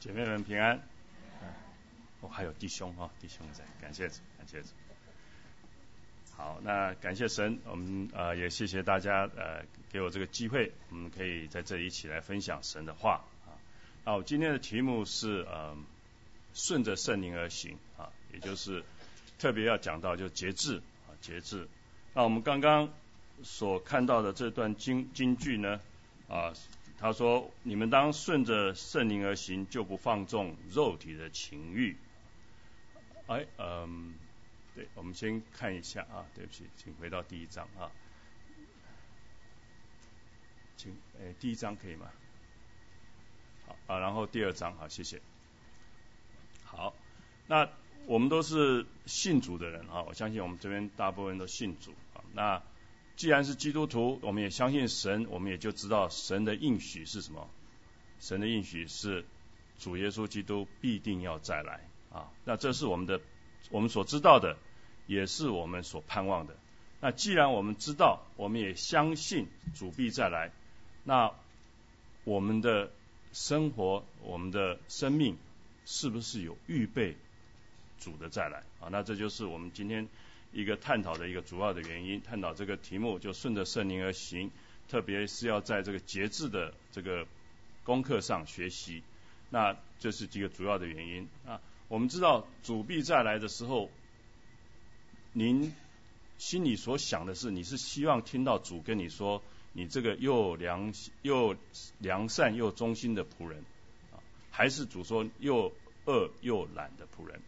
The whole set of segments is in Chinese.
姐妹们平安。哦，还有弟兄哈，弟兄在，感谢主，感谢主。好，那感谢神，我们呃也谢谢大家呃给我这个机会，我们可以在这里一起来分享神的话啊。那我今天的题目是呃顺着圣灵而行啊，也就是特别要讲到就节制啊节制。那我们刚刚所看到的这段经经句呢啊。他说：“你们当顺着圣灵而行，就不放纵肉体的情欲。”哎，嗯，对，我们先看一下啊，对不起，请回到第一章啊，请，哎，第一章可以吗？好啊，然后第二章，好，谢谢。好，那我们都是信主的人啊，我相信我们这边大部分都信主啊，那。既然是基督徒，我们也相信神，我们也就知道神的应许是什么。神的应许是主耶稣基督必定要再来啊！那这是我们的我们所知道的，也是我们所盼望的。那既然我们知道，我们也相信主必再来，那我们的生活、我们的生命是不是有预备主的再来啊？那这就是我们今天。一个探讨的一个主要的原因，探讨这个题目就顺着圣灵而行，特别是要在这个节制的这个功课上学习，那这是几个主要的原因啊。我们知道主必再来的时候，您心里所想的是，你是希望听到主跟你说，你这个又良又良善又忠心的仆人啊，还是主说又恶又懒的仆人？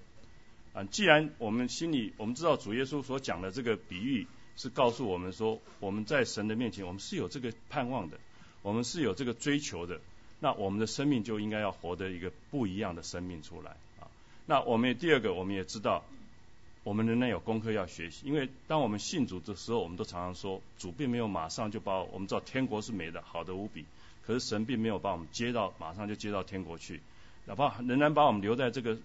啊，既然我们心里我们知道主耶稣所讲的这个比喻是告诉我们说，我们在神的面前，我们是有这个盼望的，我们是有这个追求的，那我们的生命就应该要活得一个不一样的生命出来啊。那我们第二个，我们也知道，我们仍然有功课要学习，因为当我们信主的时候，我们都常常说，主并没有马上就把我们知道天国是美的，好的无比，可是神并没有把我们接到马上就接到天国去，哪怕仍然把我们留在这个。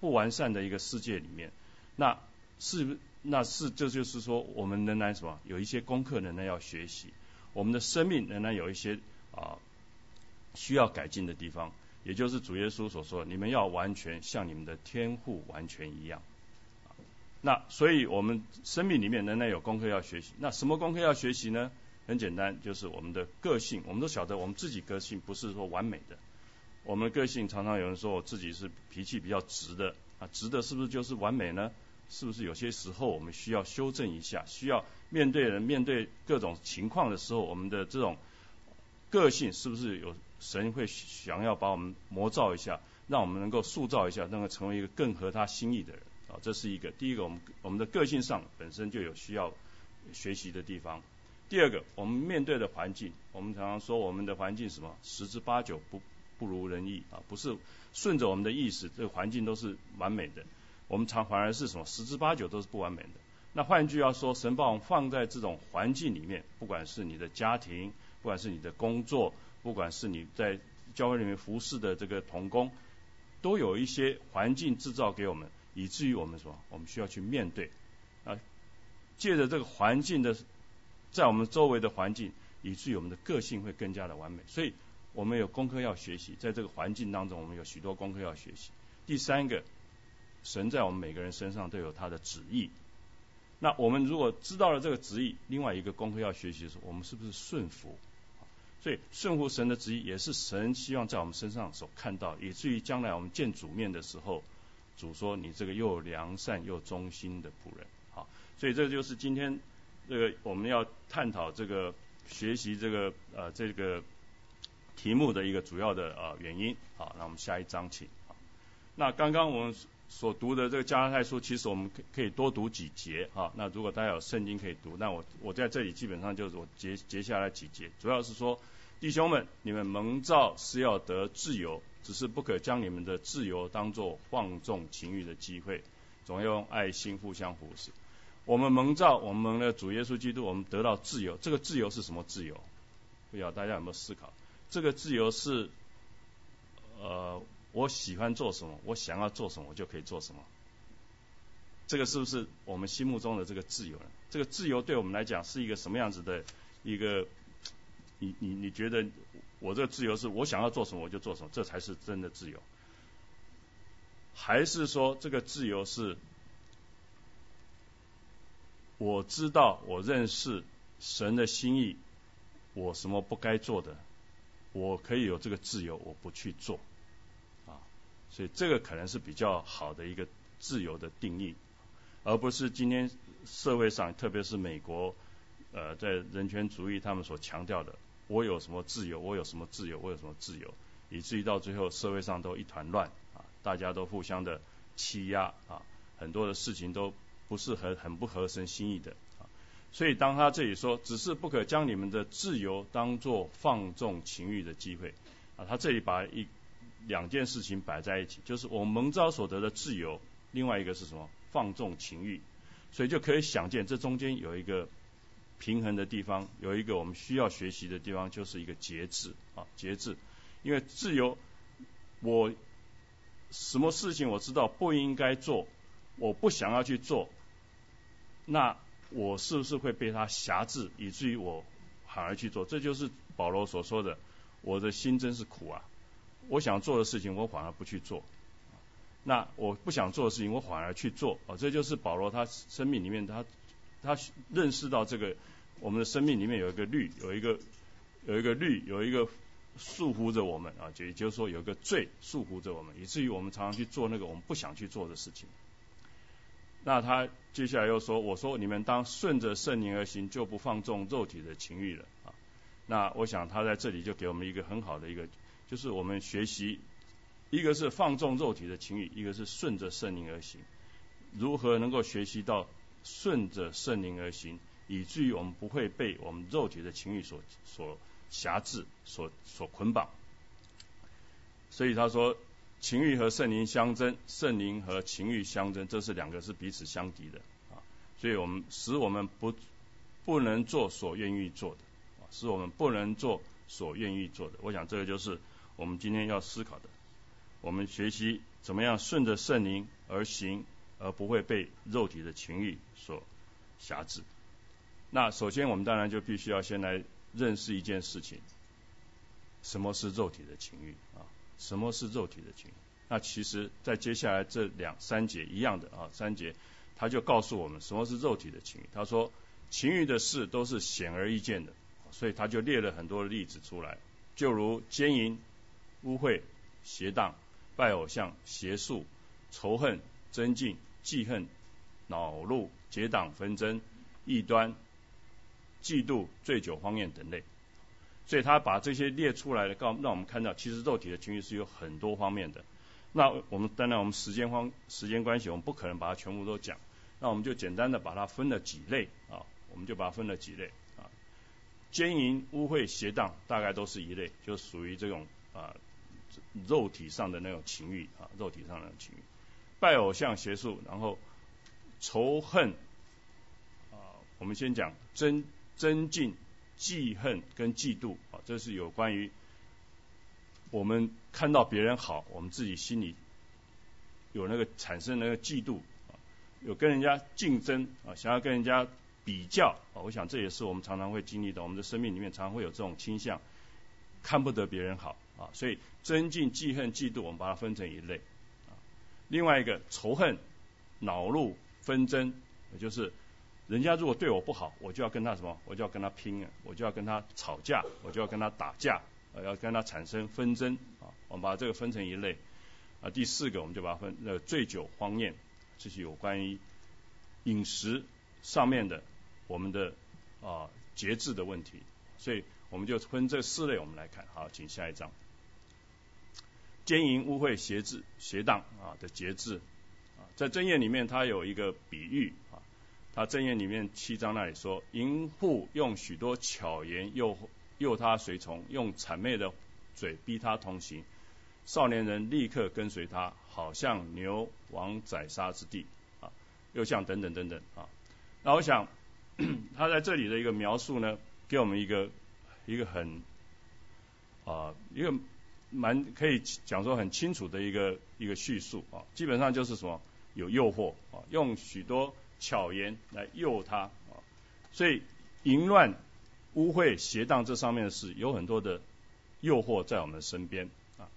不完善的一个世界里面，那是那是这就是说，我们仍然什么有一些功课仍然要学习，我们的生命仍然有一些啊需要改进的地方，也就是主耶稣所说，你们要完全像你们的天父完全一样。那所以我们生命里面仍然有功课要学习。那什么功课要学习呢？很简单，就是我们的个性。我们都晓得，我们自己个性不是说完美的。我们的个性常常有人说我自己是脾气比较直的啊，直的是不是就是完美呢？是不是有些时候我们需要修正一下？需要面对人、面对各种情况的时候，我们的这种个性是不是有神会想要把我们磨造一下，让我们能够塑造一下，能够成为一个更合他心意的人啊？这是一个第一个，我们我们的个性上本身就有需要学习的地方。第二个，我们面对的环境，我们常常说我们的环境什么十之八九不。不如人意啊，不是顺着我们的意思，这个环境都是完美的。我们常反而是什么十之八九都是不完美的。那换句话说，神把我们放在这种环境里面，不管是你的家庭，不管是你的工作，不管是你在教会里面服侍的这个童工，都有一些环境制造给我们，以至于我们什么，我们需要去面对啊。借着这个环境的，在我们周围的环境，以至于我们的个性会更加的完美。所以。我们有功课要学习，在这个环境当中，我们有许多功课要学习。第三个，神在我们每个人身上都有他的旨意。那我们如果知道了这个旨意，另外一个功课要学习的时候，我们是不是顺服？所以顺服神的旨意，也是神希望在我们身上所看到，以至于将来我们见主面的时候，主说你这个又良善又忠心的仆人。好，所以这就是今天这个我们要探讨这个学习这个呃这个。题目的一个主要的呃原因，好，那我们下一章请。那刚刚我们所读的这个加拉太书，其实我们可可以多读几节啊。那如果大家有圣经可以读，那我我在这里基本上就是我截截下来几节，主要是说弟兄们，你们蒙召是要得自由，只是不可将你们的自由当作放纵情欲的机会，总要用爱心互相扶持。我们蒙召，我们的主耶稣基督，我们得到自由。这个自由是什么自由？不知道大家有没有思考？这个自由是，呃，我喜欢做什么，我想要做什么，我就可以做什么。这个是不是我们心目中的这个自由呢？这个自由对我们来讲是一个什么样子的一个？你你你觉得我这个自由是我想要做什么我就做什么，这才是真的自由。还是说这个自由是我知道我认识神的心意，我什么不该做的，我可以有这个自由，我不去做啊。所以这个可能是比较好的一个自由的定义，而不是今天社会上，特别是美国呃在人权主义他们所强调的，我有什么自由，我有什么自由，我有什么自由，以至于到最后社会上都一团乱啊。大家都互相的欺压啊，很多的事情都不是很很不合神心意的，所以当他这里说，只是不可将你们的自由当做放纵情欲的机会啊，他这里把一两件事情摆在一起，就是我们蒙召所得的自由，另外一个是什么？放纵情欲，所以就可以想见这中间有一个平衡的地方，有一个我们需要学习的地方，就是一个节制啊，节制，因为自由我。什么事情我知道不应该做，我不想要去做，那我是不是会被他辖制，以至于我反而去做？这就是保罗所说的，我的心真是苦啊！我想做的事情，我反而不去做；那我不想做的事情，我反而去做。啊，这就是保罗他生命里面他他认识到这个我们的生命里面有一个律，有一个有一个律，有一个。束缚着我们啊，就也就是说有一个罪束缚着我们，以至于我们常常去做那个我们不想去做的事情。那他接下来又说：“我说你们当顺着圣灵而行，就不放纵肉体的情欲了。”啊，那我想他在这里就给我们一个很好的一个，就是我们学习，一个是放纵肉体的情欲，一个是顺着圣灵而行。如何能够学习到顺着圣灵而行，以至于我们不会被我们肉体的情欲所所。辖制所所捆绑，所以他说情欲和圣灵相争，圣灵和情欲相争，这是两个是彼此相敌的啊。所以我们使我们不不能做所愿意做的啊，使我们不能做所愿意做的。我想这个就是我们今天要思考的。我们学习怎么样顺着圣灵而行，而不会被肉体的情欲所辖制。那首先我们当然就必须要先来。认识一件事情，什么是肉体的情欲啊？什么是肉体的情？那其实，在接下来这两三节一样的啊，三节他就告诉我们什么是肉体的情欲。他说，情欲的事都是显而易见的，所以他就列了很多的例子出来，就如奸淫、污秽、邪荡、拜偶像、邪术、仇恨、增进、记恨、恼怒、结党纷争、异端。嫉妒、醉酒、荒宴等类，所以他把这些列出来的，告让我们看到，其实肉体的情绪是有很多方面的。那我们当然，我们时间方时间关系，我们不可能把它全部都讲。那我们就简单的把它分了几类啊，我们就把它分了几类啊。奸淫、污秽、邪荡，大概都是一类，就属于这种啊肉体上的那种情欲啊，肉体上的情欲。拜偶像、邪术，然后仇恨啊，我们先讲真。增进记恨跟嫉妒啊，这是有关于我们看到别人好，我们自己心里有那个产生那个嫉妒啊，有跟人家竞争啊，想要跟人家比较啊，我想这也是我们常常会经历的，我们的生命里面常会有这种倾向，看不得别人好啊，所以增进记恨嫉妒，我们把它分成一类啊，另外一个仇恨恼怒纷争，也就是。人家如果对我不好，我就要跟他什么？我就要跟他拼！我就要跟他吵架，我就要跟他打架，呃，要跟他产生纷争啊！我们把这个分成一类啊。第四个，我们就把它分呃醉酒荒宴，这是有关于饮食上面的我们的啊节制的问题。所以我们就分这四类，我们来看。好，请下一章。奸淫、污秽、邪制、邪荡啊的节制啊，在正业里面，它有一个比喻。他正言里面七章那里说，淫妇用许多巧言诱诱他随从，用谄媚的嘴逼他同行。少年人立刻跟随他，好像牛往宰杀之地啊，又像等等等等啊。那我想 他在这里的一个描述呢，给我们一个一个很啊一个蛮可以讲说很清楚的一个一个叙述啊，基本上就是什么有诱惑啊，用许多。巧言来诱他啊，所以淫乱、污秽、邪荡这上面的事有很多的诱惑在我们身边啊。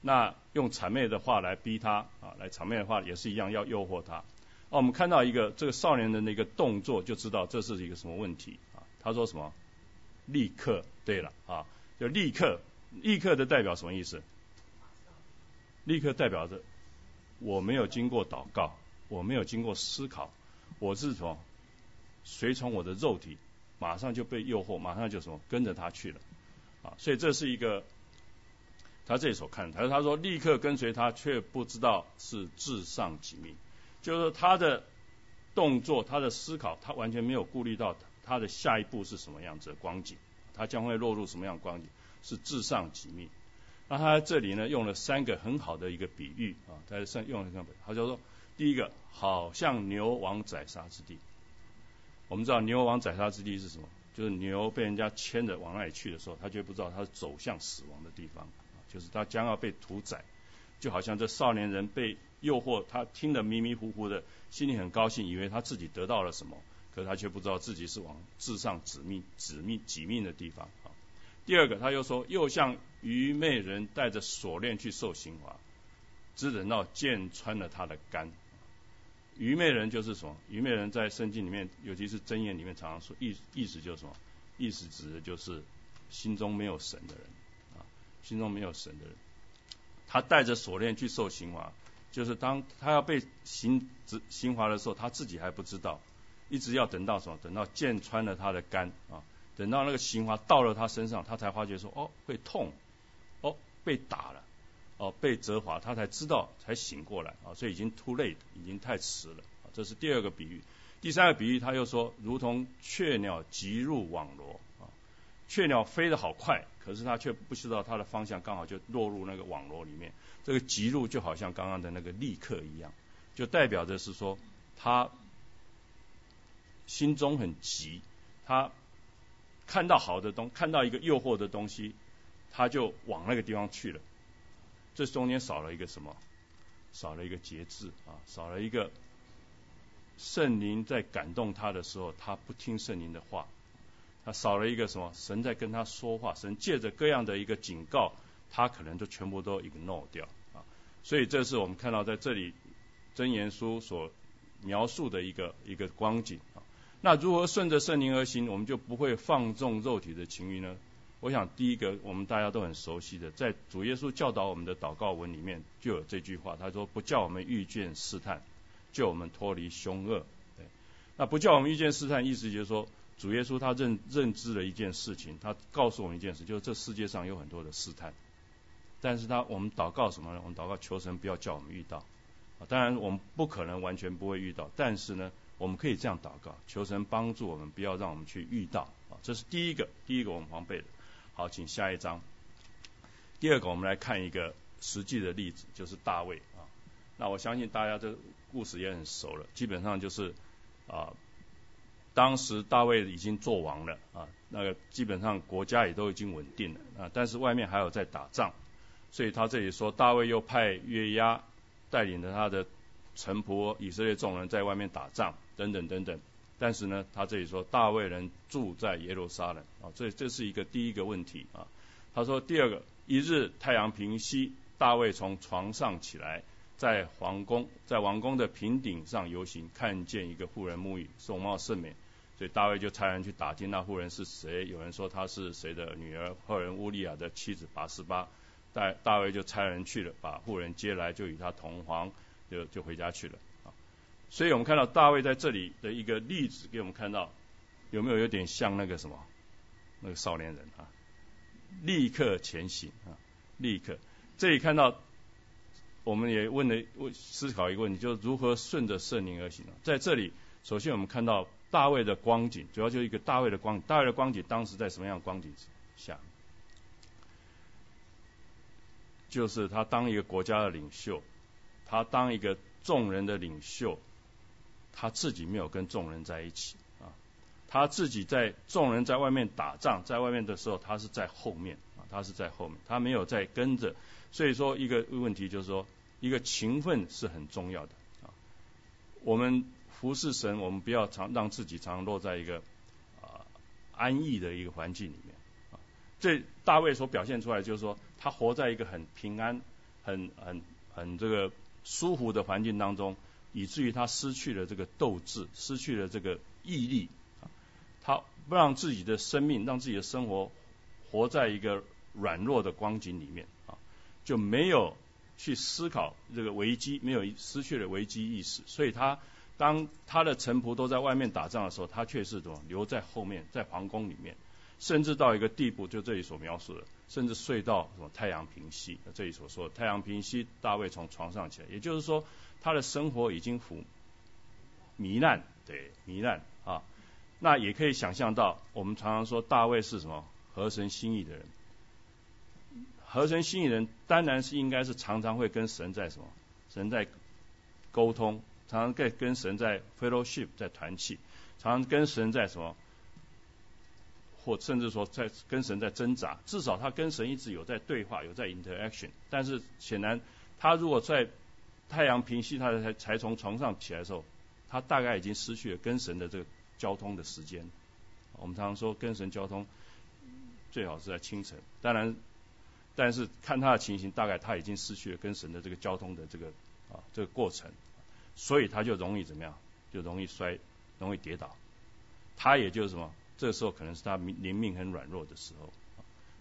那用谄媚的话来逼他啊，来谄媚的话也是一样要诱惑他。啊，我们看到一个这个少年人的一个动作，就知道这是一个什么问题啊。他说什么？立刻，对了啊，就立刻，立刻的代表什么意思？立刻代表着我没有经过祷告，我没有经过思考，我是什么？随从我的肉体，马上就被诱惑，马上就什么跟着他去了啊。所以这是一个。他这里所看，他说：“他说立刻跟随他，却不知道是至上几命，就是他的动作、他的思考，他完全没有顾虑到他的下一步是什么样子的光景，他将会落入什么样光景，是至上几命。那他在这里呢，用了三个很好的一个比喻啊，他用了一个，他就说：第一个，好像牛王宰杀之地。我们知道牛王宰杀之地是什么？就是牛被人家牵着往那里去的时候，他却不知道他走向死亡的地方。”就是他将要被屠宰，就好像这少年人被诱惑，他听得迷迷糊糊的，心里很高兴，以为他自己得到了什么，可是他却不知道自己是往至上指命、指命、己命的地方啊。第二个，他又说，又像愚昧人带着锁链去受刑罚，只等到剑穿了他的肝。愚昧人就是什么？愚昧人在圣经里面，尤其是箴言里面常常说，意意思就是什么？意思指的就是心中没有神的人啊。心中没有神的人，他带着锁链去受刑罚，就是当他要被刑执刑罚的时候，他自己还不知道，一直要等到什么？等到剑穿了他的肝啊，等到那个刑罚到了他身上，他才发觉说哦会痛，哦被打了，哦被责罚，他才知道才醒过来啊，所以已经 too late，已经太迟了。这是第二个比喻，第三个比喻他又说，如同雀鸟急入网罗啊。雀鸟飞得好快，可是它却不知道它的方向，刚好就落入那个网络里面。这个急入就好像刚刚的那个立刻一样，就代表着是说他心中很急，他看到好的东，看到一个诱惑的东西，他就往那个地方去了。这中间少了一个什么？少了一个节制啊，少了一个圣灵在感动他的时候，他不听圣灵的话。他少了一个什么？神在跟他说话，神借着各样的一个警告，他可能都全部都 ignore 掉啊。所以这是我们看到在这里真言书所描述的一个一个光景啊。那如何顺着圣灵而行，我们就不会放纵肉体的情欲呢？我想第一个我们大家都很熟悉的，在主耶稣教导我们的祷告文里面就有这句话，他说：“不叫我们遇见试探，救我们脱离凶恶。”对，那不叫我们遇见试探，意思就是说。主耶稣他认认知了一件事情，他告诉我们一件事，就是这世界上有很多的试探，但是他我们祷告什么呢？我们祷告求神不要叫我们遇到，啊，当然我们不可能完全不会遇到，但是呢，我们可以这样祷告，求神帮助我们，不要让我们去遇到，啊，这是第一个，第一个我们防备的。好，请下一章。第二个，我们来看一个实际的例子，就是大卫啊。那我相信大家这故事也很熟了，基本上就是啊。当时大卫已经做王了啊，那个基本上国家也都已经稳定了啊，但是外面还有在打仗，所以他这里说大卫又派约押带领着他的臣仆以色列众人在外面打仗等等等等，但是呢，他这里说大卫人住在耶路撒冷啊，这这是一个第一个问题啊。他说第二个，一日太阳平西，大卫从床上起来。在皇宫，在王宫的平顶上游行，看见一个妇人沐浴，容貌甚美，所以大卫就差人去打听那妇人是谁。有人说她是谁的女儿，后人乌利亚的妻子拔示巴。大大卫就差人去了，把妇人接来，就与他同房，就就回家去了。所以我们看到大卫在这里的一个例子，给我们看到有没有有点像那个什么那个少年人啊？立刻前行啊，立刻这里看到。我们也问了问思考一个问题，就是如何顺着圣灵而行呢？在这里，首先我们看到大卫的光景，主要就是一个大卫的光。大卫的光景当时在什么样的光景下？就是他当一个国家的领袖，他当一个众人的领袖，他自己没有跟众人在一起啊，他自己在众人在外面打仗，在外面的时候，他是在后面啊，他是在后面，他没有在跟着。所以说，一个问题就是说，一个勤奋是很重要的啊。我们服侍神，我们不要常让自己常落在一个啊安逸的一个环境里面啊。这大卫所表现出来就是说，他活在一个很平安、很很很这个舒服的环境当中，以至于他失去了这个斗志，失去了这个毅力，他不让自己的生命、让自己的生活活在一个软弱的光景里面啊，就没有去思考这个危机，没有失去了危机意识，所以他当他的臣仆都在外面打仗的时候，他却是怎么留在后面，在皇宫里面。甚至到一个地步，就这里所描述的，甚至睡到什么太阳平息，这里所说的太阳平息，大卫从床上起来，也就是说，他的生活已经腐糜烂，对，糜烂啊。那也可以想象到，我们常常说大卫是什么合神心意的人，合神心意人当然是应该是常常会跟神在什么，神在沟通，常常在跟神在 fellowship 在团契，常常跟神在什么。或甚至说在跟神在挣扎，至少他跟神一直有在对话，有在 interaction。但是显然，他如果在太阳平息，他才才从床上起来的时候，他大概已经失去了跟神的这个交通的时间。我们常常说跟神交通最好是在清晨，当然，但是看他的情形，大概他已经失去了跟神的这个交通的这个啊这个过程，所以他就容易怎么样，就容易摔，容易跌倒。他也就是什么？这时候可能是他灵命很软弱的时候，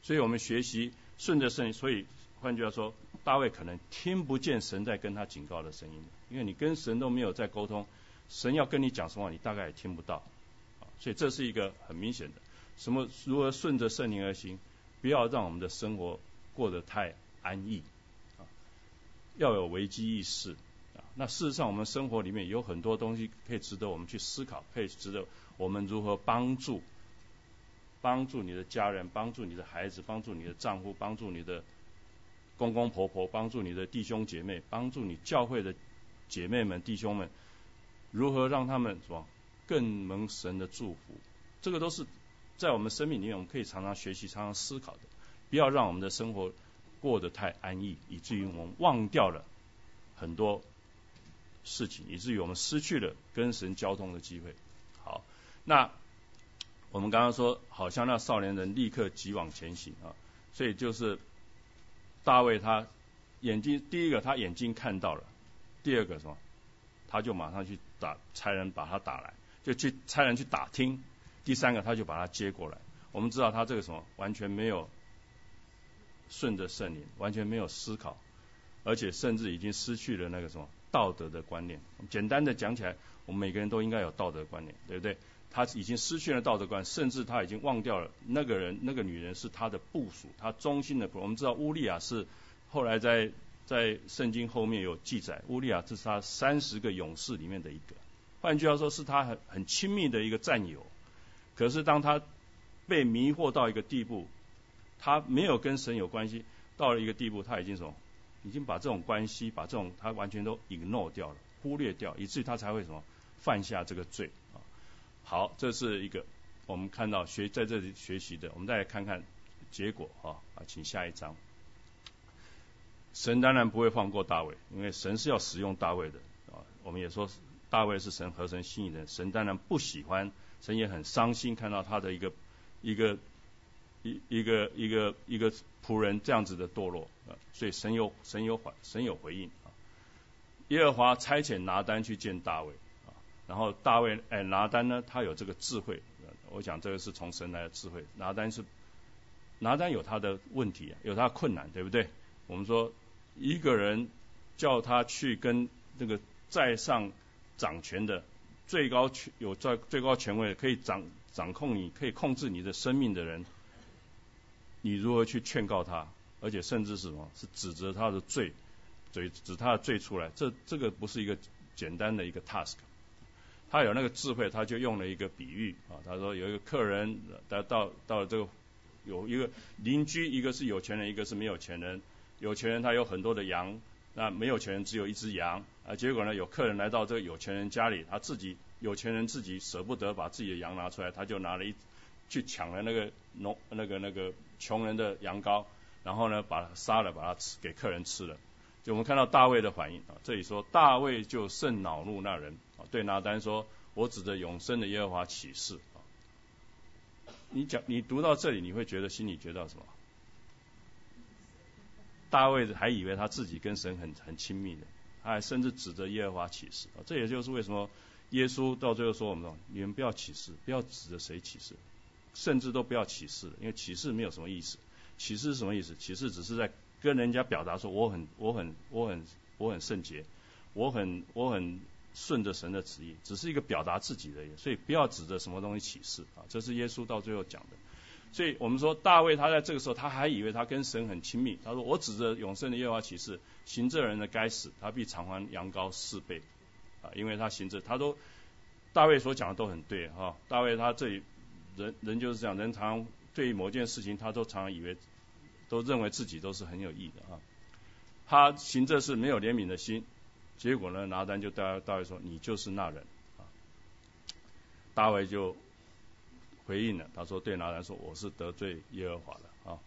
所以我们学习顺着圣，所以换句话说，大卫可能听不见神在跟他警告的声音，因为你跟神都没有在沟通，神要跟你讲什么，你大概也听不到，所以这是一个很明显的，什么如何顺着圣灵而行，不要让我们的生活过得太安逸，啊，要有危机意识，啊，那事实上我们生活里面有很多东西可以值得我们去思考，可以值得。我们如何帮助帮助你的家人，帮助你的孩子，帮助你的丈夫，帮助你的公公婆婆，帮助你的弟兄姐妹，帮助你教会的姐妹们、弟兄们，如何让他们什么更蒙神的祝福？这个都是在我们生命里面，我们可以常常学习、常常思考的。不要让我们的生活过得太安逸，以至于我们忘掉了很多事情，以至于我们失去了跟神交通的机会。那我们刚刚说，好像那少年人立刻急往前行啊，所以就是大卫他眼睛第一个他眼睛看到了，第二个什么，他就马上去打差人把他打来，就去差人去打听，第三个他就把他接过来。我们知道他这个什么完全没有顺着圣灵，完全没有思考，而且甚至已经失去了那个什么道德的观念。简单的讲起来，我们每个人都应该有道德观念，对不对？他已经失去了道德观，甚至他已经忘掉了那个人、那个女人是他的部属，他忠心的。我们知道乌利亚是后来在在圣经后面有记载，乌利亚这是他三十个勇士里面的一个，换句话说是他很很亲密的一个战友。可是当他被迷惑到一个地步，他没有跟神有关系，到了一个地步，他已经什么，已经把这种关系，把这种他完全都 ignore 掉了，忽略掉，以至于他才会什么犯下这个罪。好，这是一个我们看到学在这里学习的，我们再来看看结果啊啊，请下一章。神当然不会放过大卫，因为神是要使用大卫的啊。我们也说大卫是神合神心意的，神当然不喜欢，神也很伤心看到他的一个一个一一个一个一个仆人这样子的堕落啊，所以神有神有反神有回应啊。耶和华差遣拿单去见大卫。然后大卫哎拿单呢，他有这个智慧，我讲这个是从神来的智慧。拿单是拿单有他的问题，有他的困难，对不对？我们说一个人叫他去跟那个在上掌权的最高权有在最高权威可以掌掌控你可以控制你的生命的人，你如何去劝告他？而且甚至是什么？是指责他的罪，指指他的罪出来？这这个不是一个简单的一个 task。他有那个智慧，他就用了一个比喻啊。他说有一个客人到到到这个有一个邻居，一个是有钱人，一个是没有钱人。有钱人他有很多的羊，那没有钱人只有一只羊啊。结果呢，有客人来到这个有钱人家里，他自己有钱人自己舍不得把自己的羊拿出来，他就拿了一去抢了那个农那个那个穷人的羊羔，然后呢把它杀了，把它吃给客人吃了。就我们看到大卫的反应啊，这里说大卫就甚恼怒那人啊。对拿单说：“我指着永生的耶和华起誓啊，你讲你读到这里，你会觉得心里觉得什么？大卫还以为他自己跟神很很亲密的，他还甚至指着耶和华起誓啊！这也就是为什么耶稣到最后说我们说，你们不要起誓，不要指着谁起誓，甚至都不要起誓，因为起誓没有什么意思。起誓是什么意思？起誓只是在跟人家表达说我很我很我很我很圣洁，我很我很顺着神的旨意，只是一个表达自己的，所以不要指着什么东西起誓啊！这是耶稣到最后讲的。所以我们说大卫他在这个时候他还以为他跟神很亲密，他说我指着永生的耶和华起誓，行这人的该死，他必偿还羊羔四倍啊！因为他行这，他都大卫所讲的都很对哈。大卫他这里人人就是这样，人常对某件事情他都常以为都认为自己都是很有益的啊。他行这事没有怜悯的心，结果呢拿单就大大卫说你就是那人啊。大卫就。回应了，他说：“对拿单说，我是得罪耶和华的啊。”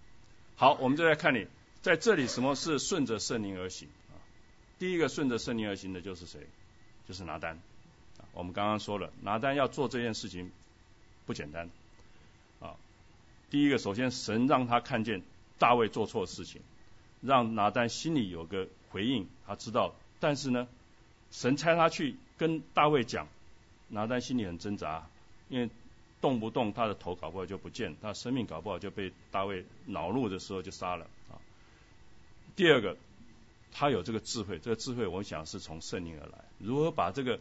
好，我们就来看你在这里什么是顺着圣灵而行啊？第一个顺着圣灵而行的就是谁？就是拿单。我们刚刚说了，拿单要做这件事情不简单啊。第一个，首先神让他看见大卫做错事情，让拿单心里有个回应，他知道。但是呢，神差他去跟大卫讲，拿单心里很挣扎，因为。动不动他的头搞不好就不见，他生命搞不好就被大卫恼怒的时候就杀了啊。第二个，他有这个智慧，这个智慧我想是从圣灵而来，如何把这个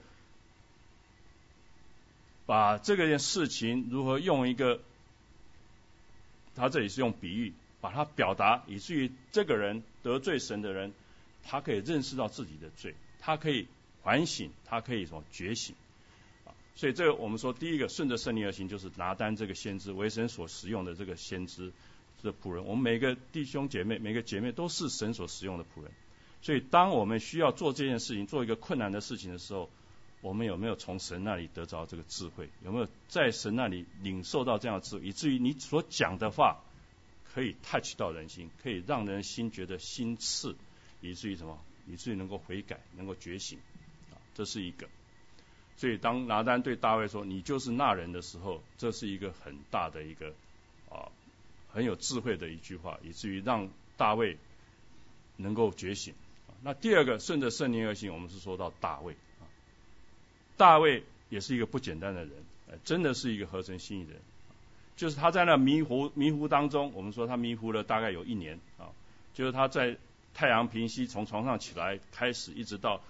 把这个件事情如何用一个，他这里是用比喻，把它表达，以至于这个人得罪神的人，他可以认识到自己的罪，他可以反省，他可以什么觉醒啊。所以这个我们说，第一个顺着圣灵而行，就是拿单这个先知为神所使用的这个先知的仆人。我们每个弟兄姐妹、每个姐妹都是神所使用的仆人。所以当我们需要做这件事情、做一个困难的事情的时候，我们有没有从神那里得着这个智慧？有没有在神那里领受到这样的智慧，以至于你所讲的话可以 touch 到人心，可以让人心觉得心刺，以至于什么？以至于能够悔改、能够觉醒。啊，这是一个。所以当拿单对大卫说：“你就是那人的时候”，这是一个很大的一个啊很有智慧的一句话，以至于让大卫能够觉醒。那第二个顺着圣灵而行，我们是说到大卫啊，大卫也是一个不简单的人，真的是一个合成心意的人。就是他在那迷糊迷糊当中，我们说他迷糊了大概有一年啊，就是他在太阳平息从床上起来开始，一直到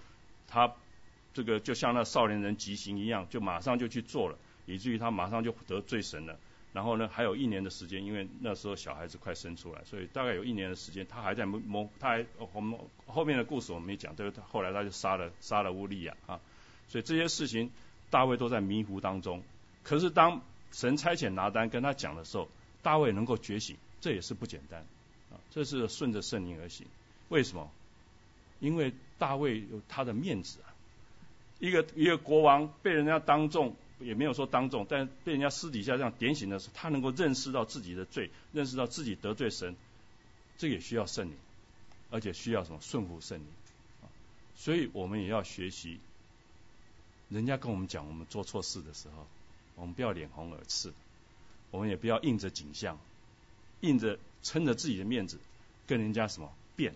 他。这个就像那少年人急行一样，就马上就去做了，以至于他马上就得罪神了。然后呢，还有一年的时间，因为那时候小孩子快生出来，所以大概有一年的时间，他还在摸，他还我们后面的故事我们没讲，这个后来他就杀了杀了乌利亚啊。所以这些事情大卫都在迷糊当中。可是当神差遣拿单跟他讲的时候，大卫能够觉醒，这也是不简单啊。这是顺着圣灵而行。为什么？因为大卫有他的面子啊。一个一个国王被人家当众，也没有说当众，但被人家私底下这样点醒的时候，他能够认识到自己的罪，认识到自己得罪神，这也需要圣灵，而且需要什么顺服圣灵。所以我们也要学习，人家跟我们讲我们做错事的时候，我们不要脸红耳赤，我们也不要硬着颈项，硬着撑着自己的面子跟人家什么辩，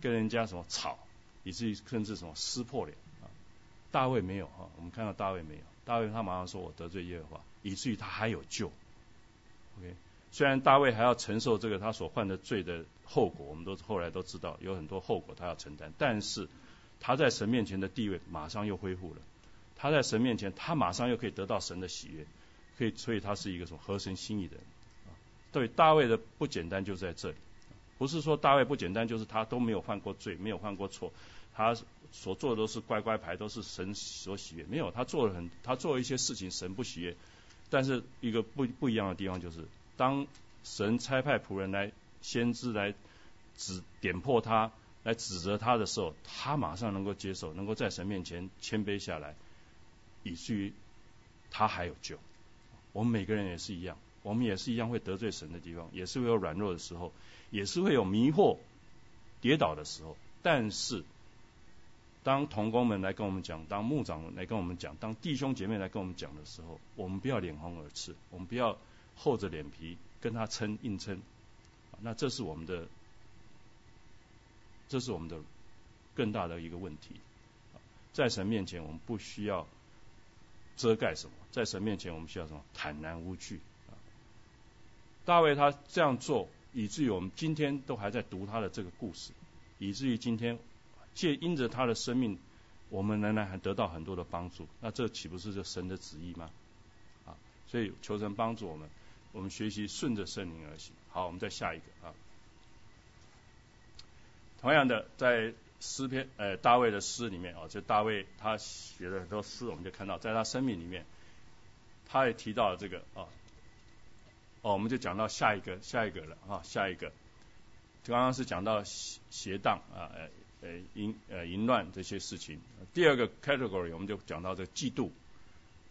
跟人家什么吵，以至于甚至什么撕破脸啊。大卫没有哈，我们看到大卫没有，大卫他马上说我得罪耶和华，以至于他还有救。OK，虽然大卫还要承受这个他所犯的罪的后果，我们都后来都知道有很多后果他要承担，但是他在神面前的地位马上又恢复了，他在神面前他马上又可以得到神的喜悦，可以所以他是一个什么合神心意的人。对大卫的不简单就在这里，不是说大卫不简单，就是他都没有犯过罪，没有犯过错，他。所做的都是乖乖牌，都是神所喜悦。没有，他做了很，他做一些事情，神不喜悦。但是一个不不一样的地方就是，当神差派仆人来先知来指点破他，来指责他的时候，他马上能够接受，能够在神面前谦卑下来，以至于他还有救。我们每个人也是一样，我们也是一样会得罪神的地方，也是会有软弱的时候，也是会有迷惑、跌倒的时候，但是。当童工们来跟我们讲，当牧长来跟我们讲，当弟兄姐妹来跟我们讲的时候，我们不要脸红耳赤，我们不要厚着脸皮跟他撑硬撑，那这是我们的，这是我们的更大的一个问题。在神面前，我们不需要遮盖什么，在神面前，我们需要什么？坦然无惧啊。大卫他这样做，以至于我们今天都还在读他的这个故事，以至于今天借因着他的生命，我们仍然还得到很多的帮助。那这岂不是这神的旨意吗？啊，所以求神帮助我们，我们学习顺着圣灵而行。好，我们再下一个啊。同样的，在诗篇呃大卫的诗里面啊，就大卫他写的很多诗，我们就看到在他生命里面，他也提到了这个啊。哦，我们就讲到下一个下一个了啊，下一个，刚刚是讲到邪邪荡啊，呃呃淫呃淫乱这些事情。第二个 category 我们就讲到这嫉妒，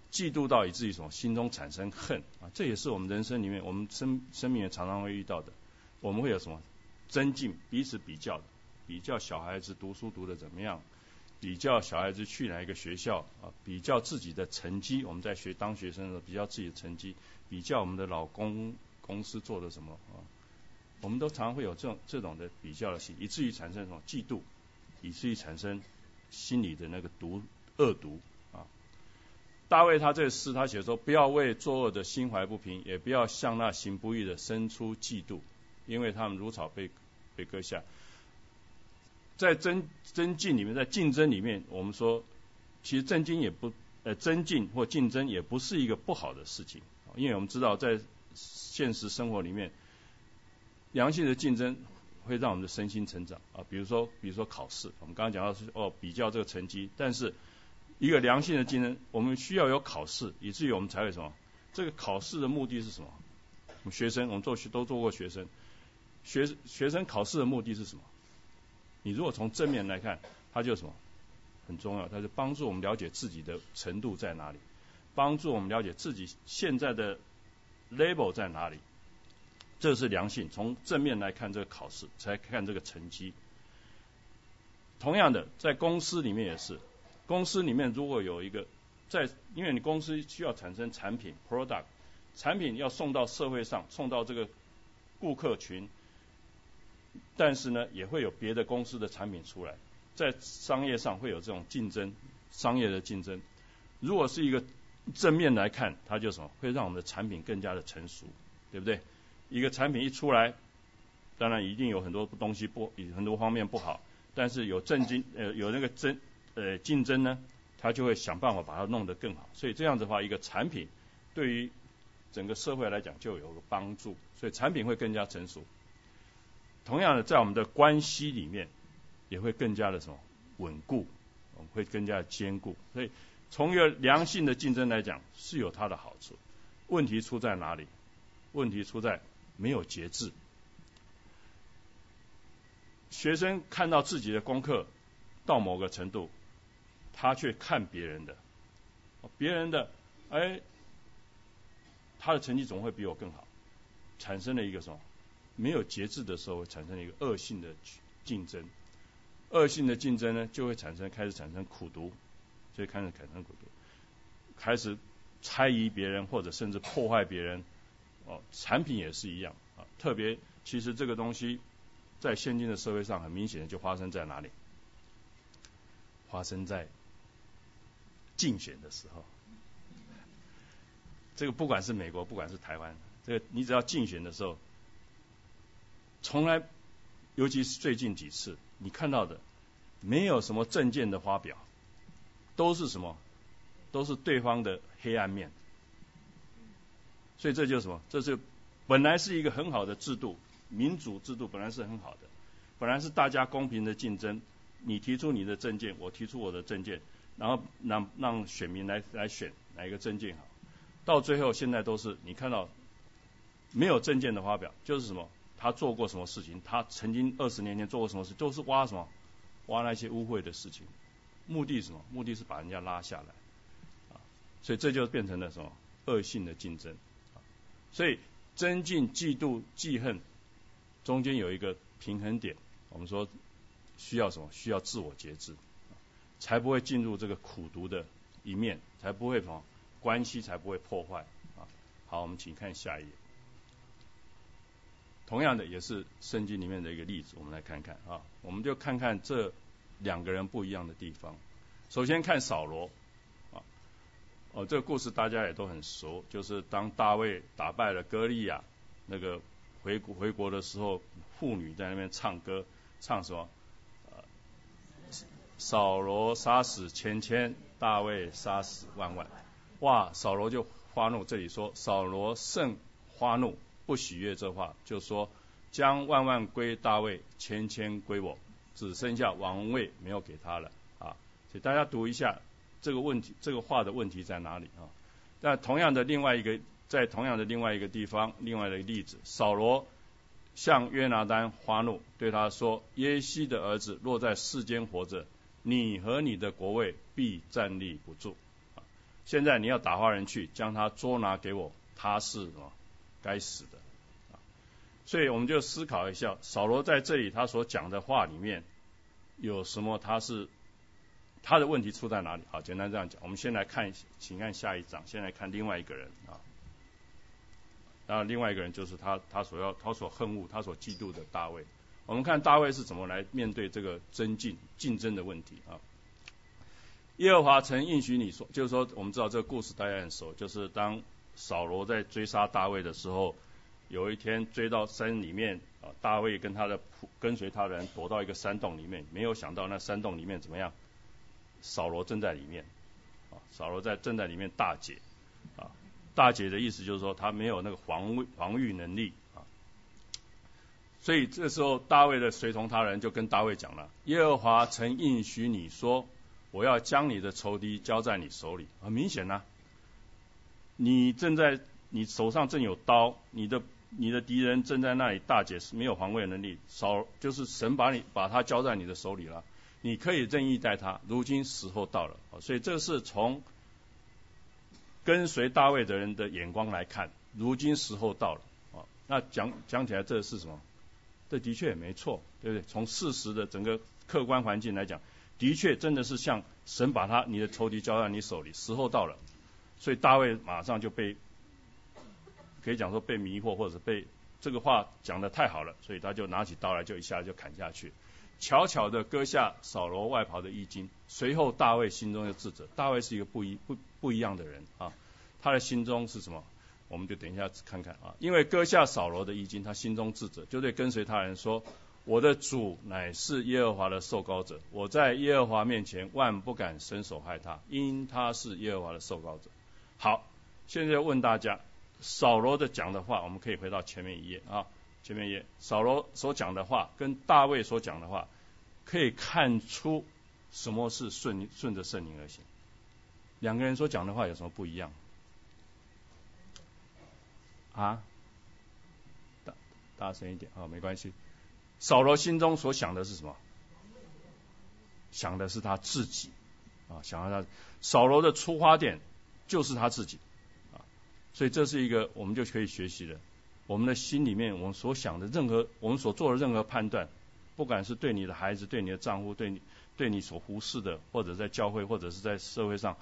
嫉妒到以至于什么心中产生恨啊，这也是我们人生里面我们生生命也常常会遇到的。我们会有什么增进彼此比较的，比较小孩子读书读的怎么样，比较小孩子去哪一个学校啊，比较自己的成绩，我们在学当学生的时候比较自己的成绩。比较我们的老公公司做的什么啊？我们都常会有这种这种的比较的心，以至于产生什么嫉妒，以至于产生心里的那个毒恶毒啊。大卫他这诗他写说，不要为作恶的心怀不平，也不要向那行不义的生出嫉妒，因为他们如草被被割下。在增增进里面，在竞争里面，我们说其实增进也不呃增进或竞争也不是一个不好的事情。因为我们知道，在现实生活里面，良性的竞争会让我们的身心成长啊。比如说，比如说考试，我们刚刚讲到是哦，比较这个成绩。但是，一个良性的竞争，我们需要有考试，以至于我们才会什么？这个考试的目的是什么？我们学生，我们做学都做过学生，学学生考试的目的是什么？你如果从正面来看，它就什么很重要，它是帮助我们了解自己的程度在哪里。帮助我们了解自己现在的 level 在哪里，这是良性。从正面来看这个考试，才看这个成绩。同样的，在公司里面也是，公司里面如果有一个在，因为你公司需要产生产品 product，产品要送到社会上，送到这个顾客群，但是呢，也会有别的公司的产品出来，在商业上会有这种竞争，商业的竞争。如果是一个正面来看，它就什么会让我们的产品更加的成熟，对不对？一个产品一出来，当然一定有很多东西不，很多方面不好，但是有正经呃有那个争呃竞争呢，它就会想办法把它弄得更好。所以这样子的话，一个产品对于整个社会来讲就有个帮助，所以产品会更加成熟。同样的，在我们的关系里面也会更加的什么稳固，会更加的坚固，所以。从一个良性的竞争来讲，是有它的好处。问题出在哪里？问题出在没有节制。学生看到自己的功课到某个程度，他却看别人的，别人的，哎，他的成绩总会比我更好，产生了一个什么？没有节制的时候，产生一个恶性的竞争。恶性的竞争呢，就会产生开始产生苦读。所以开始产生苦毒，开始猜疑别人或者甚至破坏别人，哦，产品也是一样啊。特别其实这个东西在现今的社会上很明显的就发生在哪里？发生在竞选的时候。这个不管是美国，不管是台湾，这个你只要竞选的时候，从来，尤其是最近几次，你看到的没有什么政见的发表。都是什么？都是对方的黑暗面。所以这就是什么？这是本来是一个很好的制度，民主制度本来是很好的，本来是大家公平的竞争。你提出你的证件，我提出我的证件，然后让让选民来来选哪一个证件好。到最后现在都是你看到没有证件的发表，就是什么？他做过什么事情？他曾经二十年前做过什么事？都是挖什么？挖那些污秽的事情。目的什么？目的是把人家拉下来，啊，所以这就变成了什么恶性的竞争，啊，所以增进嫉妒记恨中间有一个平衡点，我们说需要什么？需要自我节制，才不会进入这个苦毒的一面，才不会什么关系才不会破坏，啊，好，我们请看下一页。同样的，也是圣经里面的一个例子，我们来看看啊，我们就看看这两个人不一样的地方。首先看扫罗啊，哦，这个故事大家也都很熟，就是当大卫打败了歌利亚，那个回国回国的时候，妇女在那边唱歌，唱什么？扫罗杀死千千，大卫杀死万万。哇，扫罗就发怒，这里说扫罗甚发怒。不喜悦这话，就说将万万归大卫，千千归我，只剩下王位没有给他了啊！所以大家读一下这个问题，这个话的问题在哪里啊？那同样的另外一个，在同样的另外一个地方，另外的一个例子，扫罗向约拿丹发怒，对他说：耶西的儿子若在世间活着，你和你的国位必站立不住。现在你要打发人去将他捉拿给我，他是什么？该死的。啊所以我们就思考一下，扫罗在这里他所讲的话里面有什么？他是他的问题出在哪里？好，简单这样讲。我们先来看，请看下一章，先来看另外一个人啊。然后另外一个人就是他，他所要，他所恨恶，他所嫉妒的大卫。我们看大卫是怎么来面对这个争竞竞争的问题啊。耶和华曾应许你说，就是说，我们知道这个故事大家很熟，就是当扫罗在追杀大卫的时候。有一天追到山里面啊，大卫跟他的跟随他人躲到一个山洞里面，没有想到那山洞里面怎么样？扫罗正在里面啊，扫罗在正在里面大解啊，大解的意思就是说他没有那个防卫防御能力啊，所以这时候大卫的随从他人就跟大卫讲了：耶和华曾应许你说，我要将你的仇敌交在你手里。很明显呐，你正在你手上正有刀，你的。你的敌人正在那里大解释，没有防卫能力，少就是神把你把他交在你的手里了，你可以任意待他。如今时候到了，所以这是从跟随大卫的人的眼光来看，如今时候到了啊。那讲讲起来，这是什么？这的确也没错，对不对？从事实的整个客观环境来讲，的确真的是像神把他你的仇敌交在你手里，时候到了，所以大卫马上就被。可以讲说被迷惑，或者是被这个话讲的太好了，所以他就拿起刀来，就一下就砍下去，巧巧的割下扫罗外袍的衣襟。随后大卫心中就自责，大卫是一个不一不不一样的人啊，他的心中是什么？我们就等一下看看啊，因为割下扫罗的衣襟，他心中自责，就对跟随他人说：我的主乃是耶和华的受膏者，我在耶和华面前万不敢伸手害他，因他是耶和华的受膏者。好，现在问大家。扫罗的讲的话，我们可以回到前面一页啊，前面一页，扫罗所讲的话跟大卫所讲的话，可以看出什么是顺顺着圣灵而行。两个人所讲的话有什么不一样？啊？大大声一点啊，没关系。扫罗心中所想的是什么？想的是他自己啊，想要他扫罗的出发点就是他自己。啊所以这是一个我们就可以学习的。我们的心里面，我们所想的任何，我们所做的任何判断，不管是对你的孩子、对你的丈夫、对你、对你所忽视的，或者在教会或者是在社会上，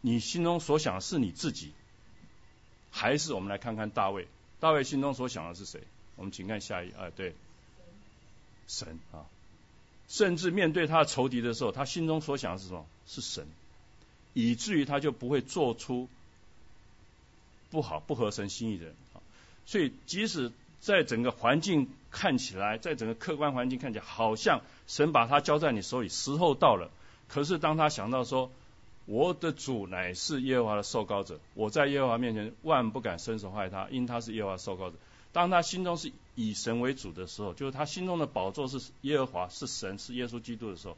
你心中所想的是你自己，还是我们来看看大卫？大卫心中所想的是谁？我们请看下一啊，对，神啊，甚至面对他的仇敌的时候，他心中所想的是什么？是神，以至于他就不会做出。不好，不合神心意的人啊，所以即使在整个环境看起来，在整个客观环境看起来，好像神把他交在你手里，时候到了。可是当他想到说，我的主乃是耶和华的受膏者，我在耶和华面前万不敢伸手害他，因他是耶和华受膏者。当他心中是以神为主的时候，就是他心中的宝座是耶和华，是神，是耶稣基督的时候，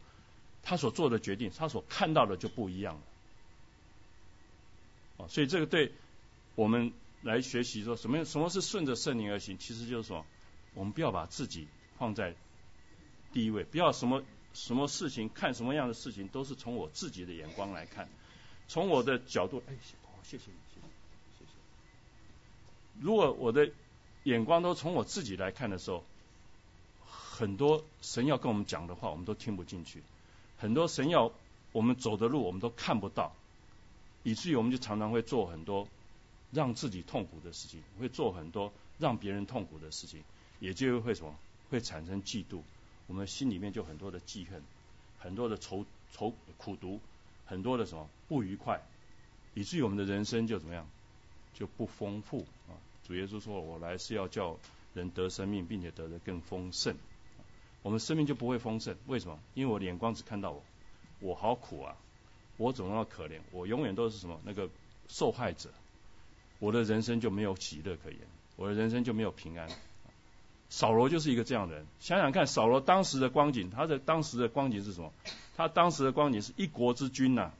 他所做的决定，他所看到的就不一样了。所以这个对。我们来学习说什么？什么是顺着圣灵而行？其实就是说，我们不要把自己放在第一位，不要什么什么事情看什么样的事情都是从我自己的眼光来看，从我的角度。哎，谢谢，谢谢，谢谢。如果我的眼光都从我自己来看的时候，很多神要跟我们讲的话，我们都听不进去；很多神要我们走的路，我们都看不到，以至于我们就常常会做很多。让自己痛苦的事情，会做很多让别人痛苦的事情，也就会什么，会产生嫉妒。我们心里面就很多的记恨，很多的愁愁苦毒，很多的什么不愉快，以至于我们的人生就怎么样，就不丰富啊。主耶稣说：“我来是要叫人得生命，并且得的更丰盛。”我们生命就不会丰盛，为什么？因为我眼光只看到我，我好苦啊，我怎么那么可怜？我永远都是什么那个受害者，我的人生就没有喜乐可言，我的人生就没有平安。扫罗就是一个这样的人，想想看，扫罗当时的光景，他的当时的光景是什么？他当时的光景是一国之君呐，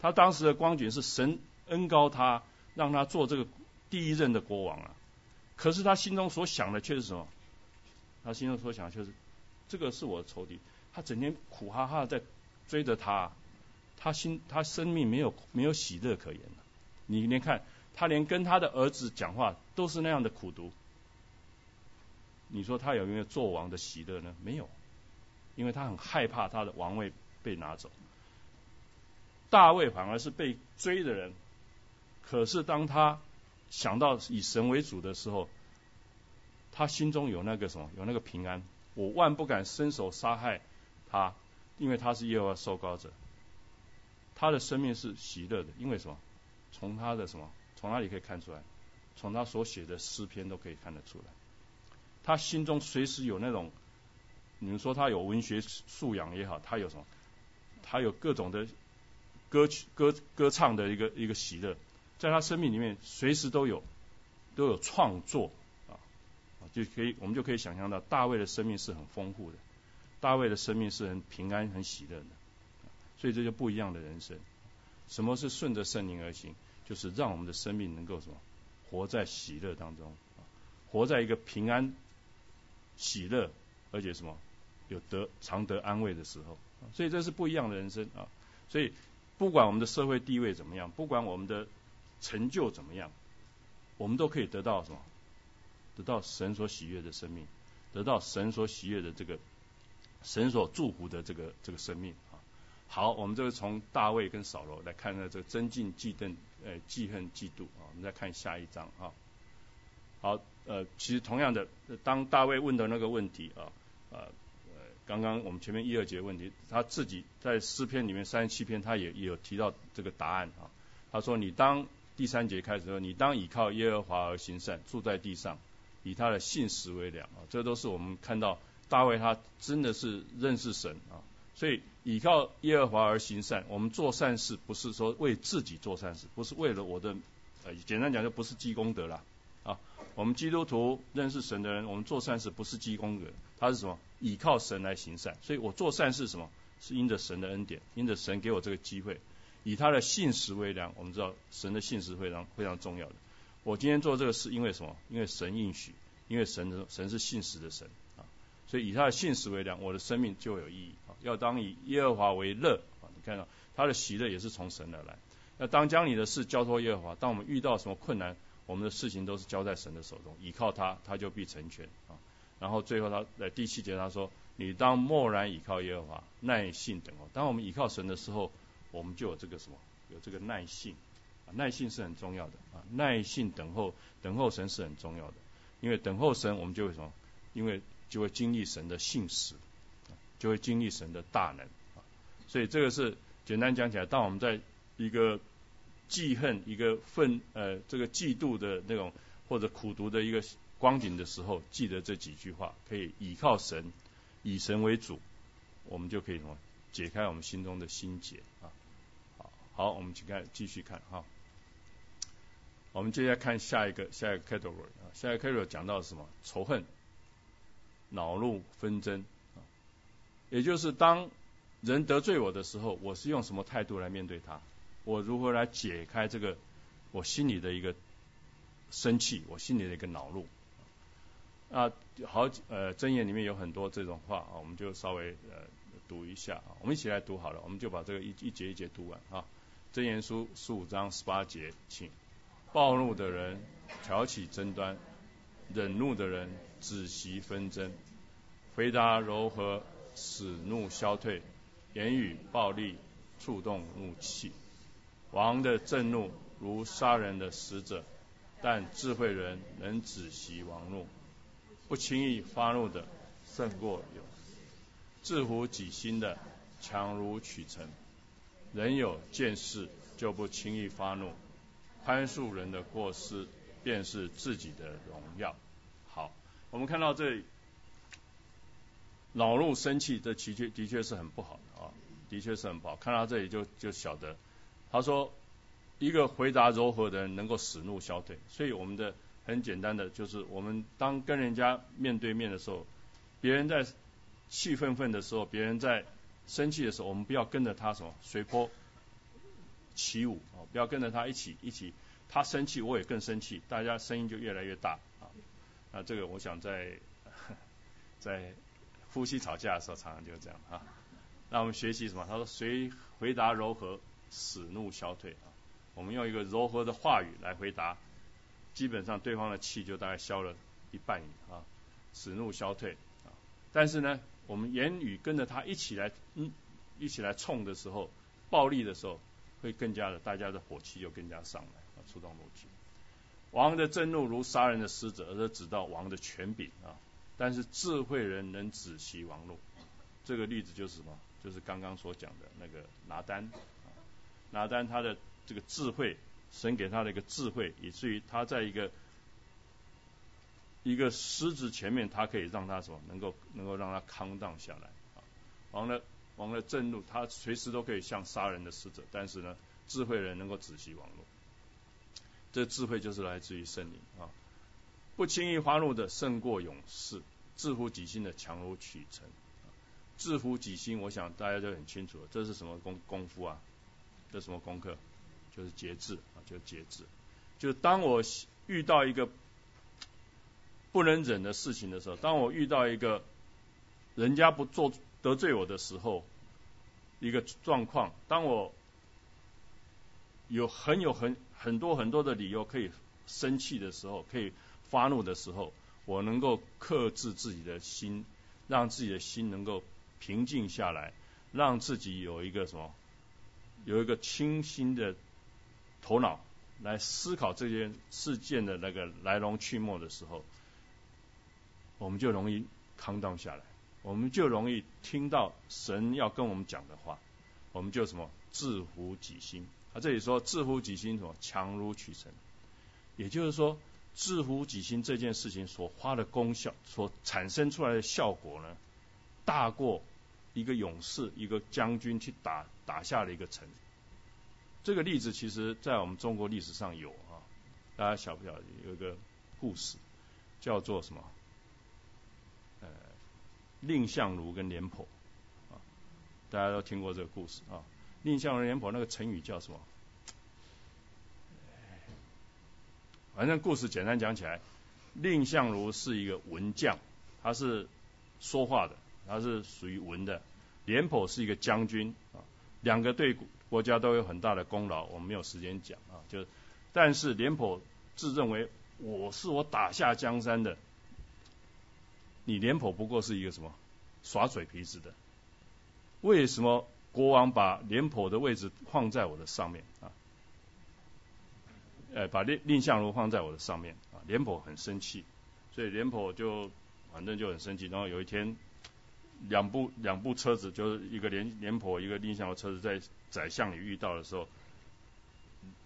他当时的光景是神恩高他，让他做这个第一任的国王啊。可是他心中所想的却是什么？他心中所想的却是，这个是我的仇敌，他整天苦哈哈的在追着他，他心他生命没有没有喜乐可言你连看他连跟他的儿子讲话都是那样的苦读。你说他有没有做王的喜乐呢？没有，因为他很害怕他的王位被拿走。大卫反而是被追的人，可是当他想到以神为主的时候，他心中有那个什么，有那个平安。我万不敢伸手杀害他，因为他是耶和华受膏者。他的生命是喜乐的，因为什么？从他的什么？从哪里可以看出来？从他所写的诗篇都可以看得出来。他心中随时有那种，你们说他有文学素养也好，他有什么？他有各种的歌曲、歌歌唱的一个一个喜乐，在他生命里面随时都有都有创作啊，就可以我们就可以想象到大卫的生命是很丰富的，大卫的生命是很平安、很喜乐的，所以这就不一样的人生。什么是顺着圣灵而行？就是让我们的生命能够什么？活在喜乐当中，活在一个平安。喜乐，而且什么有得常得安慰的时候，所以这是不一样的人生啊！所以不管我们的社会地位怎么样，不管我们的成就怎么样，我们都可以得到什么？得到神所喜悦的生命，得到神所喜悦的这个神所祝福的这个这个生命！好，我们就是从大卫跟扫罗来看呢，这个增进忌恨呃记恨嫉妒啊！我们再看下一章啊！好。呃，其实同样的，当大卫问的那个问题啊，呃，刚刚我们前面一二节问题，他自己在诗篇里面三十七篇，他也也有提到这个答案啊。他说：“你当第三节开始说，你当倚靠耶和华而行善，住在地上，以他的信实为粮啊。”这都是我们看到大卫他真的是认识神啊，所以倚靠耶和华而行善，我们做善事不是说为自己做善事，不是为了我的，呃，简单讲就不是积功德了。我们基督徒认识神的人，我们做善事不是积功德，他是什么？倚靠神来行善。所以我做善事什么？是因着神的恩典，因着神给我这个机会，以他的信实为量。我们知道神的信实非常非常重要的。我今天做这个事，因为什么？因为神应许，因为神的神是信实的神啊。所以以他的信实为量，我的生命就有意义。要当以耶和华为乐啊！你看到他的喜乐也是从神而来。要当将你的事交托耶和华。当我们遇到什么困难？我们的事情都是交在神的手中，依靠他，他就必成全啊。然后最后他在第七节他说：“你当默然倚靠耶和华，耐性等候。”当我们依靠神的时候，我们就有这个什么？有这个耐性啊，耐性是很重要的啊。耐性等候，等候神是很重要的，因为等候神，我们就会什么？因为就会经历神的信实，就会经历神的大能啊。所以这个是简单讲起来，当我们在一个记恨一个愤呃这个嫉妒的那种或者苦读的一个光景的时候，记得这几句话，可以倚靠神，以神为主，我们就可以什么解开我们心中的心结啊。好，好，我们请看继续看哈。我们接下来看下一个下一个 category 啊，下一个 category 讲到什么？仇恨、恼怒、纷争，也就是当人得罪我的时候，我是用什么态度来面对他？我如何来解开这个我心里的一个生气，我心里的一个恼怒？啊，好，呃，箴言里面有很多这种话啊，我们就稍微呃读一下啊，我们一起来读好了，我们就把这个一一节一节读完啊。箴言书十五章十八节，请暴怒的人挑起争端，忍怒的人止息纷争，回答柔和使怒消退，言语暴力触动怒气。王的震怒如杀人的使者，但智慧人能止息王怒，不轻易发怒的胜过有，自乎己心的强如取成。人有见识就不轻易发怒，宽恕人的过失便是自己的荣耀。好，我们看到这里，恼怒生气，这的确的确是很不好的啊，的确是很不好。看到这里就就晓得，他说。一个回答柔和的人能够使怒消退，所以我们的很简单的就是，我们当跟人家面对面的时候，别人在气愤愤的时候，别人在生气的时候，我们不要跟着他什么随波起舞啊，不要跟着他一起一起，他生气我也更生气，大家声音就越来越大啊。那这个我想在在 夫妻吵架的时候常常就这样啊。那我们学习什么？他说谁回答柔和，使怒消退啊。我们用一个柔和的话语来回答，基本上对方的气就大概消了一半啊，使怒消退啊。但是呢，我们言语跟着他一起来，嗯，一起来冲的时候，暴力的时候，会更加的，大家的火气就更加上来啊，触动怒气。王的震怒如杀人的狮子，而是指到王的权柄啊。但是智慧人能止息王怒，这个例子就是什么？就是刚刚所讲的那个拿单啊，拿单他的。这个智慧，神给他的一个智慧，以至于他在一个一个狮子前面，他可以让他什么，能够能够让他康荡下来啊。王的王的震怒，他随时都可以像杀人的使者，但是呢，智慧人能够止息网络。这智慧就是来自于圣灵啊。不轻易发怒的胜过勇士，自乎己心的强如取成。自乎己心，我想大家都很清楚，这是什么功功夫啊？这什么功课？就是节制啊，就是节制。就是当我遇到一个不能忍的事情的时候，当我遇到一个人家不做得罪我的时候，一个状况，当我有很有很很多很多的理由可以生气的时候，可以发怒的时候，我能够克制自己的心，让自己的心能够平静下来，让自己有一个什么，有一个清新的。头脑来思考这件事件的那个来龙去脉的时候，我们就容易康荡下来，我们就容易听到神要跟我们讲的话，我们就什么自乎己心。啊，这里说自乎己心什么强如取神，也就是说自乎己心这件事情所花的功效，所产生出来的效果呢，大过一个勇士、一个将军去打打下了一个城。这个例子其实，在我们中国历史上有啊，大家晓不晓得有一个故事，叫做什么？呃，蔺相如跟廉颇啊，大家都听过这个故事啊。蔺相如、廉颇那个成语叫什么？反正故事简单讲起来，蔺相如是一个文将，他是说话的，他是属于文的；廉颇是一个将军啊，两个对。国家都有很大的功劳，我们没有时间讲啊。就，但是廉颇自认为我是我打下江山的，你廉颇不过是一个什么耍嘴皮子的？为什么国王把廉颇的位置放在我的上面啊？呃，把蔺蔺相如放在我的上面啊？廉颇很生气，所以廉颇就反正就很生气。然后有一天，两部两部车子就是一个廉廉颇一个蔺相如车子在。宰相里遇到的时候，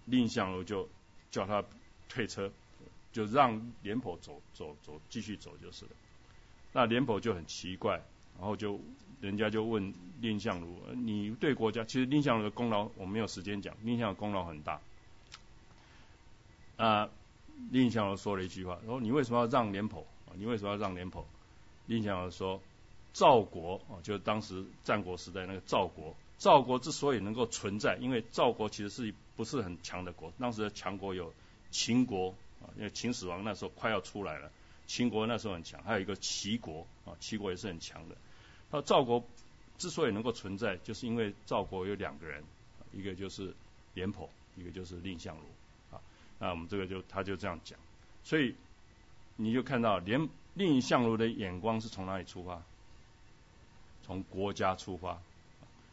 蔺相如就叫他退车，就让廉颇走走走继续走就是了。那廉颇就很奇怪，然后就人家就问蔺相如：“你对国家，其实蔺相如的功劳我没有时间讲，蔺相如功劳很大。”啊，蔺相如说了一句话：“说你为什么要让廉颇？你为什么要让廉颇？”蔺相如说：“赵国啊，就是当时战国时代那个赵国。”赵国之所以能够存在，因为赵国其实是不是很强的国。当时的强国有秦国啊，因为秦始皇那时候快要出来了，秦国那时候很强，还有一个齐国啊，齐国也是很强的。那赵国之所以能够存在，就是因为赵国有两个人，一个就是廉颇，一个就是蔺相如。那我们这个就他就这样讲，所以你就看到连蔺相如的眼光是从哪里出发？从国家出发。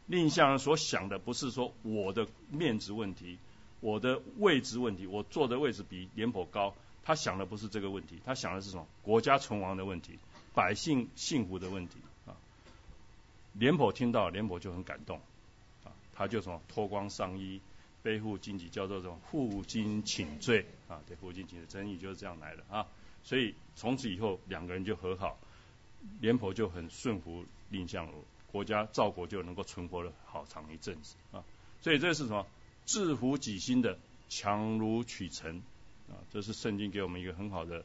蔺相如所想的不是说我的面子问题，我的位置问题，我坐的位置比廉颇高，他想的不是这个问题，他想的是什么？国家存亡的问题，百姓幸福的问题啊。廉颇听到，廉颇就很感动啊，他就什么脱光上衣，背负荆棘，叫做这种负荆请罪啊，对，负荆请罪，争议就是这样来的啊。所以从此以后两个人就和好，廉颇就很顺服蔺相如，国家赵国就能够存活了好长一阵子啊。所以这是什么？制服己心的强如取成啊，这是圣经给我们一个很好的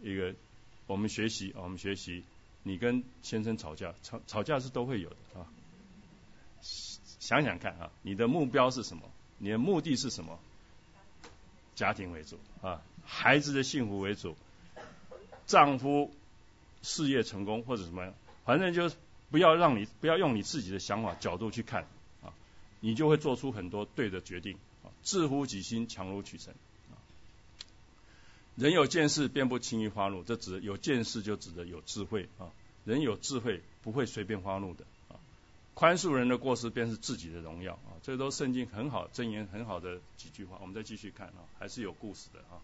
一个我们学习啊，我们学习。你跟先生吵架，吵吵架是都会有的啊。想想看啊，你的目标是什么？你的目的是什么？家庭为主啊，孩子的幸福为主，丈夫事业成功或者什么，反正就不要让你不要用你自己的想法角度去看啊。你就会做出很多对的决定。啊，自乎己心，强如取成。人有见识，便不轻易发怒。这指有见识，就指的有智慧啊。人有智慧，不会随便发怒的。宽恕人的过失，便是自己的荣耀啊。这都圣经很好，箴言很好的几句话。我们再继续看啊，还是有故事的啊。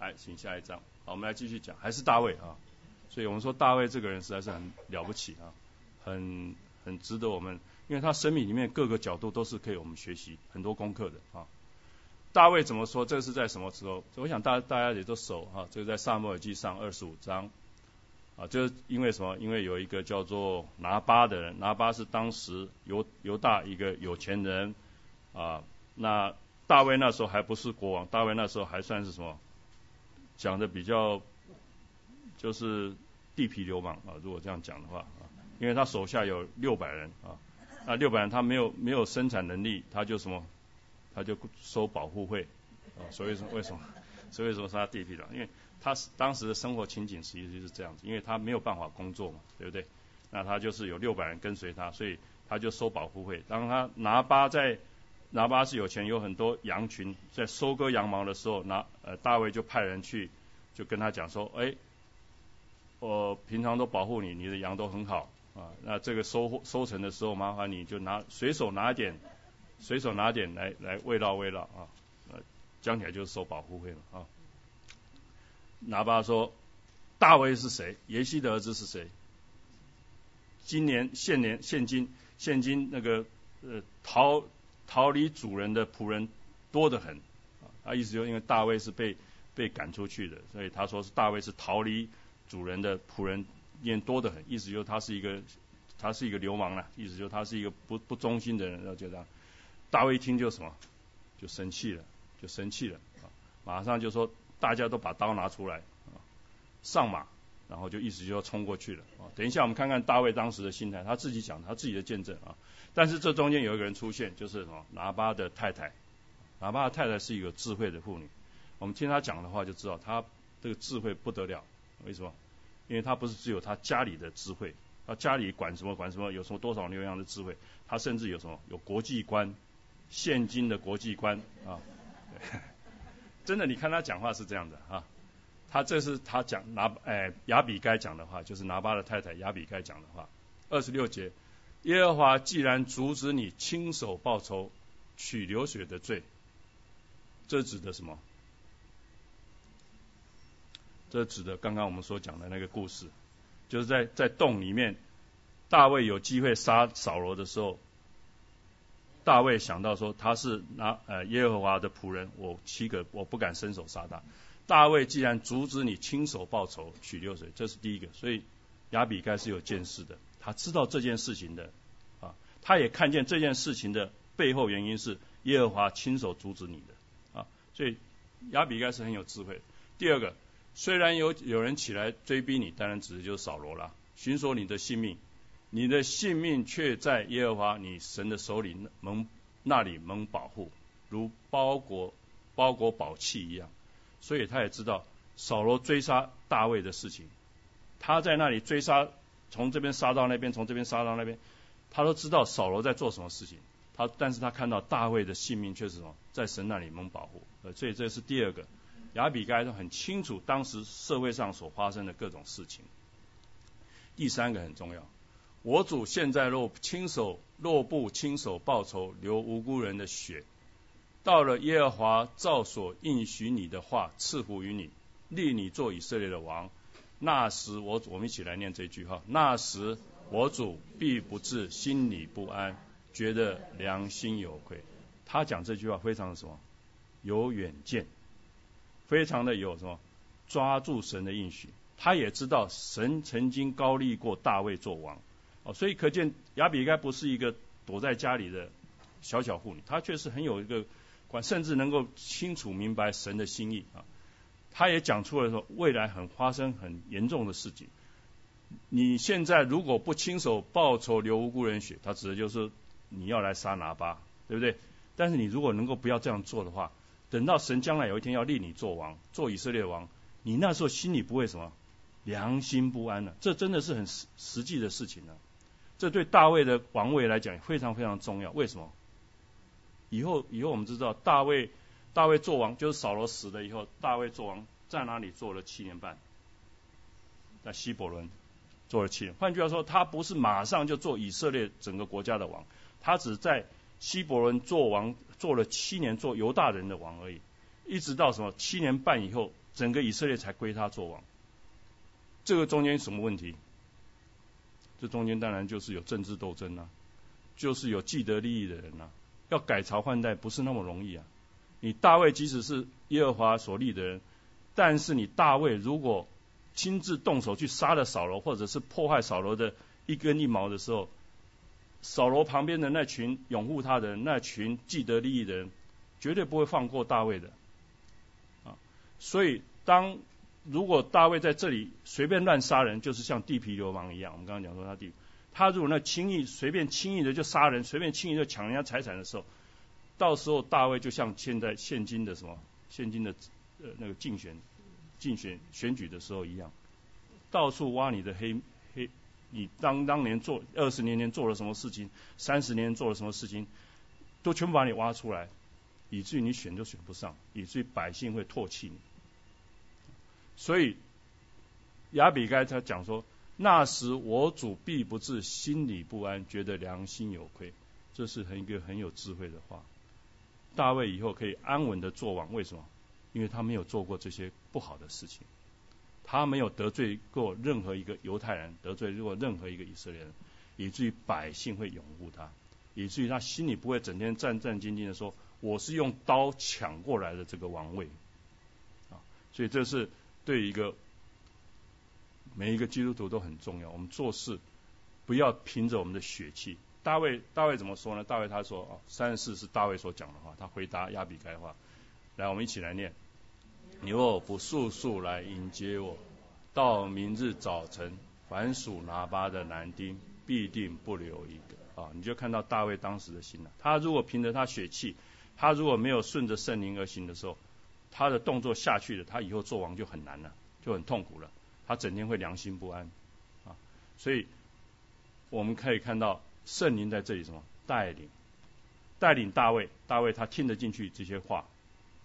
来，请下一章。好，我们来继续讲，还是大卫啊。所以我们说大卫这个人实在是很了不起啊，很很值得我们。因为他生命里面各个角度都是可以我们学习很多功课的啊。大卫怎么说？这是在什么时候？我想大大家也都熟哈。这个在萨母尔记上二十五章啊，就是因为什么？因为有一个叫做拿巴的人，拿巴是当时犹犹大一个有钱人啊。那大卫那时候还不是国王，大卫那时候还算是什么？讲的比较就是地痞流氓啊。如果这样讲的话啊，因为他手下有六百人啊。那六百人他没有没有生产能力，他就什么，他就收保护费啊。所以说为什么？所以说是他地皮的，因为他当时的生活情景实际就是这样子，因为他没有办法工作嘛，对不对？那他就是有六百人跟随他，所以他就收保护费。当他拿巴在拿巴是有钱，有很多羊群，在收割羊毛的时候，拿呃大卫就派人去，就跟他讲说，哎，我平常都保护你，你的羊都很好。啊，那这个收收成的时候，麻烦你就拿随手拿点，随手拿点来来慰劳慰劳啊，呃，讲起来就是收保护费了啊。拿巴说，大卫是谁？耶西的儿子是谁？今年现年现今现今那个呃逃逃离主人的仆人多得很啊，他意思就因为大卫是被被赶出去的，所以他说是大卫是逃离主人的仆人。念多得很，意思就他是一个，他是一个流氓了，意思就他是一个不不忠心的人，然后就这样。大卫一听就什么，就生气了，就生气了，啊，马上就说大家都把刀拿出来，上马，然后就意思就要冲过去了，啊，等一下我们看看大卫当时的心态，他自己讲他自己的见证啊，但是这中间有一个人出现，就是什么？拿巴的太太，拿巴的太太是一个智慧的妇女，我们听她讲的话就知道她这个智慧不得了，为什么？因为她不是只有她家里的智慧，她家里管什么管什么，有什么多少牛羊的智慧，她甚至有什么有国际观，现今的国际观啊，真的，你看他讲话是这样的啊，他这是他讲拿哎亚比该讲的话，就是拿巴的太太亚比该讲的话，二十六节，耶和华既然阻止你亲手报仇取流血的罪，这指的什么？这指的刚刚我们所讲的那个故事，就是在在洞里面，大卫有机会杀扫罗的时候，大卫想到说他是拿呃耶和华的仆人，我七个我不敢伸手杀他。大卫既然阻止你亲手报仇取六水，这是第一个，所以亚比该是有见识的，他知道这件事情的啊，他也看见这件事情的背后原因是耶和华亲手阻止你的啊，所以亚比该是很有智慧。第二个。虽然有有人起来追逼你，当然指的就是扫罗了，寻索你的性命，你的性命却在耶和华你神的手里蒙那里蒙保护，如包裹包裹宝器一样。所以他也知道扫罗追杀大卫的事情，他在那里追杀，从这边杀到那边，从这边杀到那边，他都知道扫罗在做什么事情。他但是他看到大卫的性命却是什么，在神那里蒙保护，呃，所以这是第二个。亚比该都很清楚当时社会上所发生的各种事情。第三个很重要，我主现在若亲手若不亲手报仇，流无辜人的血，到了耶和华照所应许你的话赐福于你，立你做以色列的王。那时我我们一起来念这句哈，那时我主必不至心里不安，觉得良心有愧。他讲这句话非常的什么？有远见，非常的有什么？抓住神的应许。他也知道神曾经高立过大卫做王，哦，所以可见亚比该不是一个躲在家里的小小妇女，她确实很有一个管，甚至能够清楚明白神的心意啊。她也讲出了说未来很发生很严重的事情。你现在如果不亲手报仇流无辜人血，他指的就是你要来杀拿巴，对不对？但是你如果能够不要这样做的话，等到神将来有一天要立你做王，做以色列王，你那时候心里不会什么？良心不安了，这真的是很实实际的事情呢。这对大卫的王位来讲非常非常重要。为什么？以后以后我们知道大卫大卫做王，就是扫罗死了以后，大卫做王在哪里做了七年半？在希伯伦做了七年。换句话说，他不是马上就做以色列整个国家的王，他只在希伯伦做王做了七年，做犹大人的王而已。一直到什么七年半以后，整个以色列才归他做王。这个中间什么问题？这中间当然就是有政治斗争啊，就是有既得利益的人啊，要改朝换代不是那么容易啊。你大卫即使是耶和华所立的人，但是你大卫如果亲自动手去杀了扫罗，或者是破坏扫罗的一根一毛的时候，扫罗旁边的那群拥护他的人，那群既得利益的人，绝对不会放过大卫的啊。所以当如果大卫在这里随便乱杀人，就是像地痞流氓一样。我们刚刚讲说他地，他如果那轻易随便轻易的就杀人，随便轻易就抢人家财产的时候，到时候大卫就像现在现今的什么现今的呃那个竞选竞选选举的时候一样，到处挖你的黑黑，你当当年做二十年前做了什么事情，三十年做了什么事情，都全部把你挖出来，以至于你选都选不上，以至于百姓会唾弃你。所以亚比该他讲说，那时我主必不至心里不安，觉得良心有愧。这是很一个很有智慧的话。大卫以后可以安稳的做王，为什么？因为他没有做过这些不好的事情，他没有得罪过任何一个犹太人，得罪过任何一个以色列人，以至于百姓会拥护他，以至于他心里不会整天战战兢兢的说，我是用刀抢过来的这个王位啊。所以这是。对一个每一个基督徒都很重要。我们做事不要凭着我们的血气。大卫，大卫怎么说呢？大卫他说：“哦，三十四是大卫所讲的话。”他回答亚比该话。来，我们一起来念：“你若不速速来迎接我，到明日早晨，凡属拿巴的男丁必定不留一个。”啊，你就看到大卫当时的心了。他如果凭着他血气，他如果没有顺着圣灵而行的时候，他的动作下去了，他以后做王就很难了，就很痛苦了。他整天会良心不安啊，所以我们可以看到圣灵在这里什么带领，带领大卫，大卫他听得进去这些话，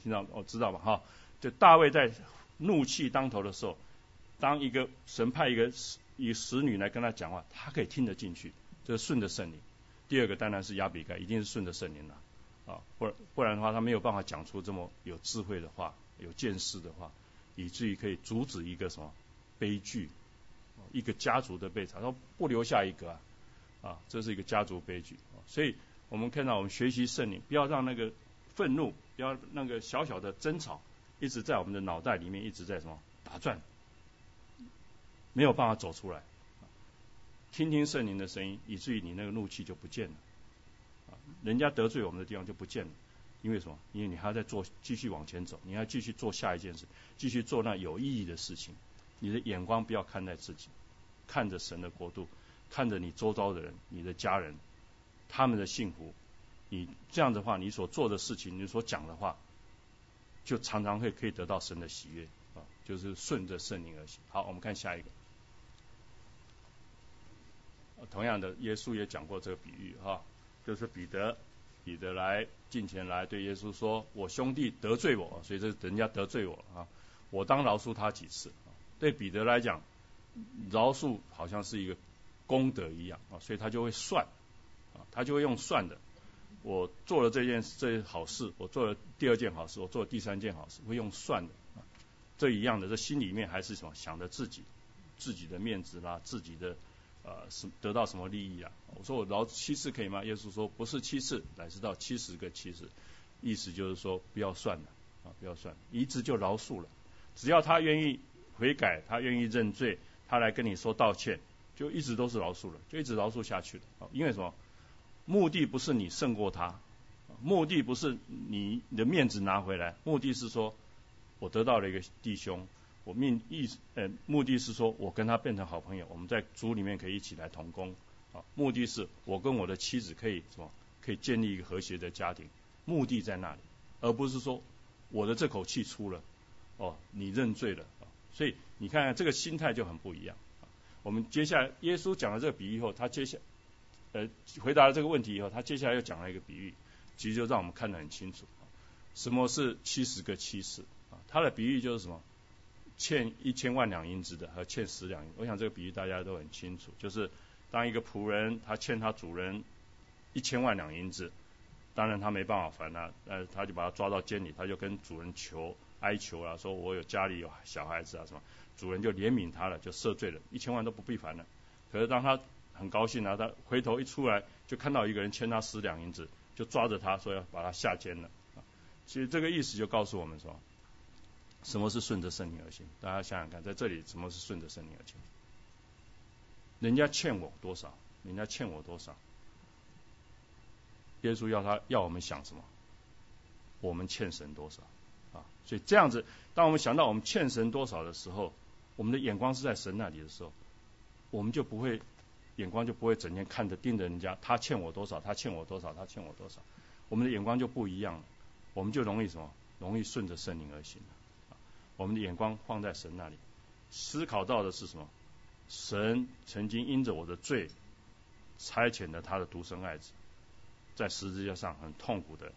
听到哦知道吧哈？就大卫在怒气当头的时候，当一个神派一个使以使女来跟他讲话，他可以听得进去，这是顺着圣灵。第二个当然是亚比该，一定是顺着圣灵了。啊，不不然的话，他没有办法讲出这么有智慧的话、有见识的话，以至于可以阻止一个什么悲剧，一个家族的被惨，他不留下一个啊，啊，这是一个家族悲剧。所以我们看到，我们学习圣灵，不要让那个愤怒，不要那个小小的争吵，一直在我们的脑袋里面一直在什么打转，没有办法走出来。听听圣灵的声音，以至于你那个怒气就不见了。人家得罪我们的地方就不见了，因为什么？因为你还要再做，继续往前走，你要继续做下一件事，继续做那有意义的事情。你的眼光不要看待自己，看着神的国度，看着你周遭的人，你的家人，他们的幸福。你这样的话，你所做的事情，你所讲的话，就常常会可以得到神的喜悦啊，就是顺着圣灵而行。好，我们看下一个。同样的，耶稣也讲过这个比喻哈。就是彼得，彼得来近前来对耶稣说：“我兄弟得罪我，所以这人家得罪我啊，我当饶恕他几次。”对彼得来讲，饶恕好像是一个功德一样啊，所以他就会算啊，他就会用算的我做了这件这好事，我做了第二件好事，我做了第三件好事，会用算的啊，这一样的，这心里面还是什么想着自己自己的面子啦，自己的呃什得到什么利益啊？我说我饶七次可以吗？耶稣说不是七次，乃是到七十个七十，意思就是说不要算了啊，不要算了，一次就饶恕了，只要他愿意悔改，他愿意认罪，他来跟你说道歉，就一直都是饶恕了，就一直饶恕下去了啊，因为什么？目的不是你胜过他，目的不是你你的面子拿回来，目的是说，我得到了一个弟兄，我命意呃，目的是说我跟他变成好朋友，我们在组里面可以一起来同工，啊，目的是我跟我的妻子可以什么，可以建立一个和谐的家庭，目的在那里，而不是说我的这口气出了，哦，你认罪了，所以你看看这个心态就很不一样。我们接下来耶稣讲了这个比喻以后，他接下。呃，回答了这个问题以后，他接下来又讲了一个比喻，其实就让我们看得很清楚，什么是七十个七十啊？他的比喻就是什么？欠一千万两银子的和欠十两银，我想这个比喻大家都很清楚，就是当一个仆人他欠他主人一千万两银子，当然他没办法还他，呃，他就把他抓到监里，他就跟主人求哀求啊，说我有家里有小孩子啊什么，主人就怜悯他了，就赦罪了，一千万都不必还了。可是当他很高兴啊，他回头一出来就看到一个人欠他十两银子，就抓着他说要把他下监了。其实这个意思就告诉我们说，什么是顺着圣灵而行？大家想想看，在这里什么是顺着圣灵而行？人家欠我多少？人家欠我多少？耶稣要他要我们想什么？我们欠神多少？啊，所以这样子，当我们想到我们欠神多少的时候，我们的眼光是在神那里的时候，我们就不会。眼光就不会整天看着盯着人家，他欠我多少，他欠我多少，他欠我多少，我们的眼光就不一样了，我们就容易什么？容易顺着圣灵而行我们的眼光放在神那里，思考到的是什么？神曾经因着我的罪，差遣了他的独生爱子，在十字架上很痛苦的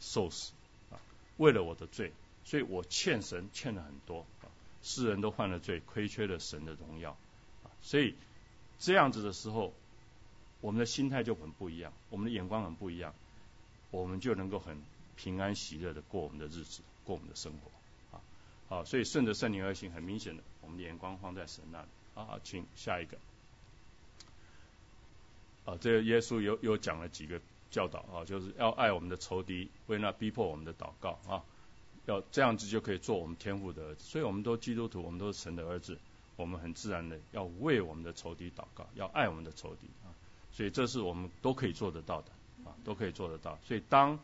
受死啊，为了我的罪，所以我欠神欠了很多啊，世人都犯了罪，亏缺了神的荣耀啊，所以。这样子的时候，我们的心态就很不一样，我们的眼光很不一样，我们就能够很平安喜乐的过我们的日子，过我们的生活啊。好，所以顺着圣灵而行，很明显的，我们的眼光放在神那里啊。请下一个啊，这个耶稣有有讲了几个教导啊，就是要爱我们的仇敌，为那逼迫我们的祷告啊，要这样子就可以做我们天父的儿子。所以我们都基督徒，我们都是神的儿子。我们很自然的要为我们的仇敌祷告，要爱我们的仇敌啊，所以这是我们都可以做得到的啊，都可以做得到。所以当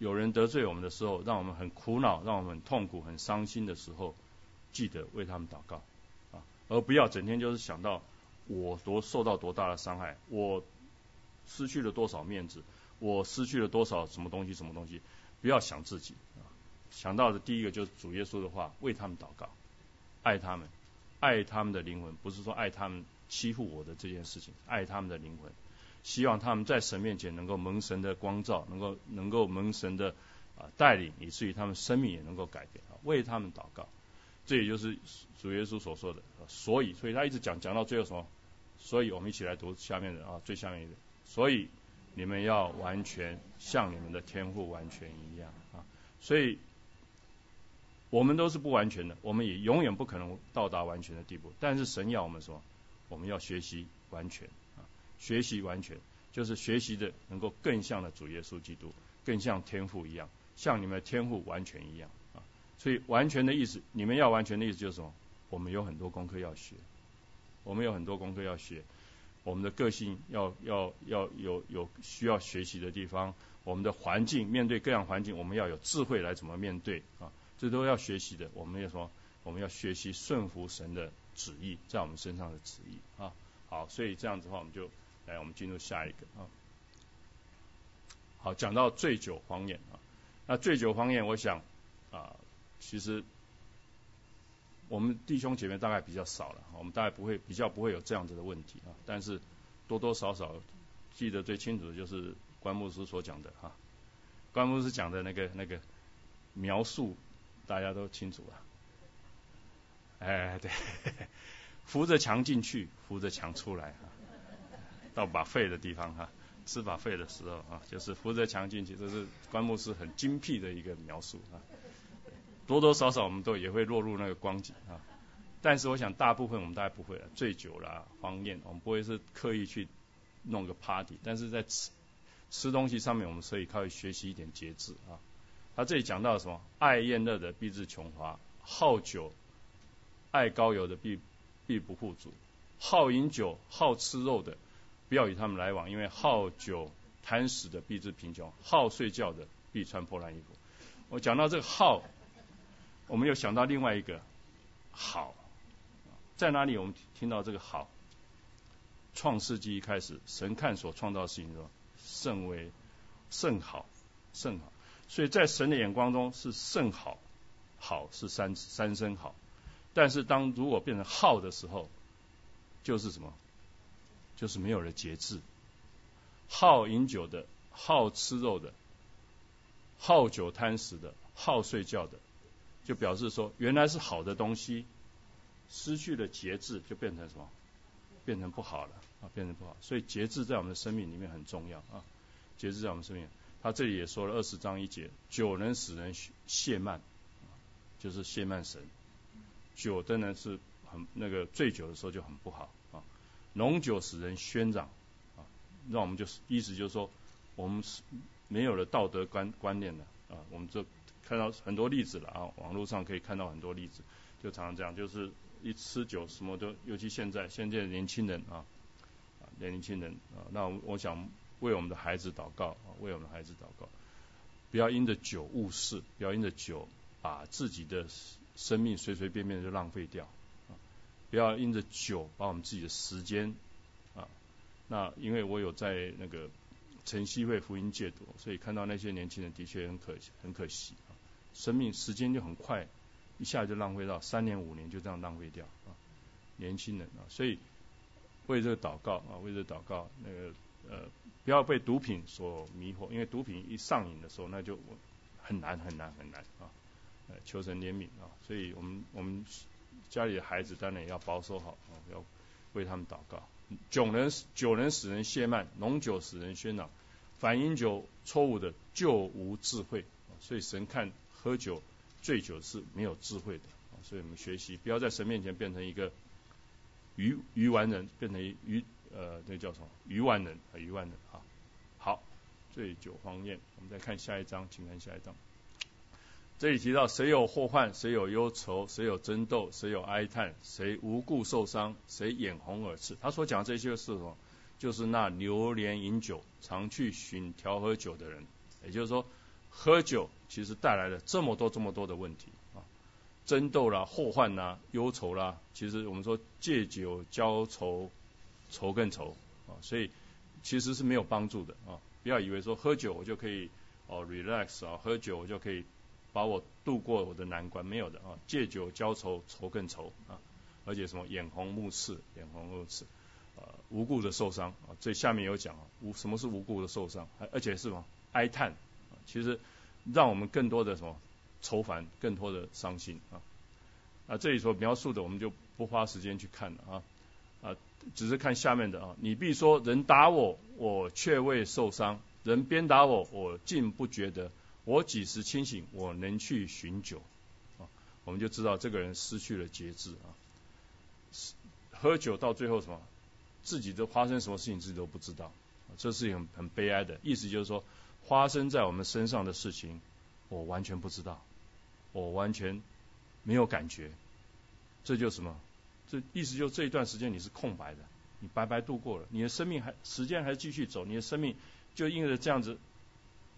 有人得罪我们的时候，让我们很苦恼，让我们很痛苦、很伤心的时候，记得为他们祷告啊，而不要整天就是想到我多受到多大的伤害，我失去了多少面子，我失去了多少什么东西、什么东西，不要想自己啊，想到的第一个就是主耶稣的话，为他们祷告，爱他们。爱他们的灵魂，不是说爱他们欺负我的这件事情，爱他们的灵魂，希望他们在神面前能够蒙神的光照，能够能够蒙神的啊带领，以至于他们生命也能够改变啊，为他们祷告，这也就是主耶稣所说的。所以，所以他一直讲讲到最后什么？所以我们一起来读下面的啊，最下面一个。所以你们要完全像你们的天赋完全一样啊，所以。我们都是不完全的，我们也永远不可能到达完全的地步。但是神要我们说，我们要学习完全，学习完全就是学习的能够更像的主耶稣基督，更像天父一样，像你们天父完全一样啊。所以完全的意思，你们要完全的意思就是什么？我们有很多功课要学，我们有很多功课要学，我们的个性要要要有有需要学习的地方，我们的环境面对各样环境，我们要有智慧来怎么面对啊。这都要学习的。我们也说，我们要学习顺服神的旨意，在我们身上的旨意啊。好，所以这样子的话，我们就来，我们进入下一个啊。好，讲到醉酒方言啊。那醉酒方言，我想啊，其实我们弟兄姐妹大概比较少了，我们大概不会比较不会有这样子的问题啊。但是多多少少记得最清楚的就是关牧师所讲的哈。关牧师讲的那个那个描述。大家都清楚了，哎，对，扶着墙进去，扶着墙出来啊，到把肺的地方哈，吃把肺的时候啊，就是扶着墙进去，这是关牧师很精辟的一个描述啊。多多少少我们都也会落入那个光景啊，但是我想大部分我们大概不会了，醉酒啦、荒宴，我们不会是刻意去弄个 party，但是在吃吃东西上面，我们可以靠学习一点节制啊。他这里讲到什么？爱宴乐的必致穷华，好酒、爱高油的必必不富足，好饮酒、好吃肉的。不要与他们来往，因为好酒贪食的必致贫穷，好睡觉的必穿破烂衣服。我讲到这个好，我们又想到另外一个好，在哪里？我们听到这个好，创世纪一开始，神看所创造的事情说甚为甚好，甚好。所以在神的眼光中是甚好，好是三三声好。但是当如果变成好的时候，就是什么？就是没有了节制，好饮酒的，好吃肉的，好酒贪食的，好睡觉的，就表示说，原来是好的东西，失去了节制，就变成什么？变成不好了啊，变成不好。所以节制在我们的生命里面很重要啊，节制在我们生命。他这里也说了二十章一节，酒能使人懈慢，就是懈慢神。酒当然是很那个醉酒的时候就很不好。浓酒使人喧嚷，啊，那我们就是意思就是说，我们是没有了道德观观念了。啊，我们就看到很多例子了啊，网络上可以看到很多例子，就常常这样，就是一吃酒什么都，尤其现在现在的年轻人啊，啊年轻人啊，那我想为我们的孩子祷告啊，为我们的孩子祷告，不要因着酒误事，不要因着酒把自己的生命随随便便就浪费掉。不要因着酒把我们自己的时间啊，那因为我有在那个晨曦会福音戒毒，所以看到那些年轻人的确很可很可惜啊，生命时间就很快，一下就浪费到三年五年就这样浪费掉啊，年轻人啊，所以为这个祷告啊，为这个祷告，那个呃不要被毒品所迷惑，因为毒品一上瘾的时候，那就很难很难很难啊，呃求神怜悯啊，所以我们我们。家里的孩子当然也要保守好，要为他们祷告。酒能酒能使人懈慢，浓酒使人喧嚷。反饮酒错误的就无智慧，所以神看喝酒醉酒是没有智慧的。所以我们学习不要在神面前变成一个愚愚顽人，变成愚呃那叫什么愚顽人啊愚顽人啊。好，醉酒荒宴，我们再看下一章，请看下一章。这里提到谁有祸患，谁有忧愁，谁有争斗，谁有哀叹，谁无故受伤，谁眼红耳赤。他所讲这些是什么？就是那流连饮酒、常去寻调喝酒的人。也就是说，喝酒其实带来了这么多、这么多的问题啊，争斗啦、祸患啦、忧愁啦。其实我们说借酒浇愁，愁更愁啊，所以其实是没有帮助的啊。不要以为说喝酒我就可以哦 relax 啊，喝酒我就可以。把我度过我的难关没有的啊，借酒浇愁，愁更愁啊，而且什么眼红目赤，眼红目赤，呃，无故的受伤啊，这下面有讲啊，无什么是无故的受伤，而且是什么哀叹，其实让我们更多的什么愁烦，更多的伤心啊，啊，这里所描述的我们就不花时间去看了啊，啊，只是看下面的啊，你必说人打我，我却未受伤，人鞭打我，我竟不觉得。我几时清醒，我能去寻酒啊？我们就知道这个人失去了节制啊。喝酒到最后什么，自己都发生什么事情自己都不知道，这是很很悲哀的。意思就是说，发生在我们身上的事情，我完全不知道，我完全没有感觉。这就什么？这意思就这一段时间你是空白的，你白白度过了，你的生命还时间还继续走，你的生命就因为这样子。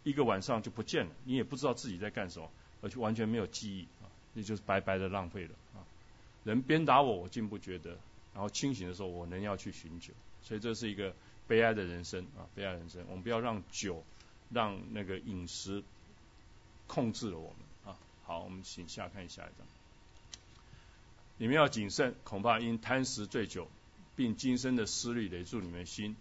一个晚上就不见了，你也不知道自己在干什么，而且完全没有记忆啊，那就是白白的浪费了啊。人鞭打我，我竟不觉得，然后清醒的时候，我能要去寻酒，所以这是一个悲哀的人生啊，悲哀人生。我们不要让酒，让那个饮食控制了我们啊。好，我们请下看下一张。你们要谨慎，恐怕因贪食醉酒，并今生的思虑累住你们心，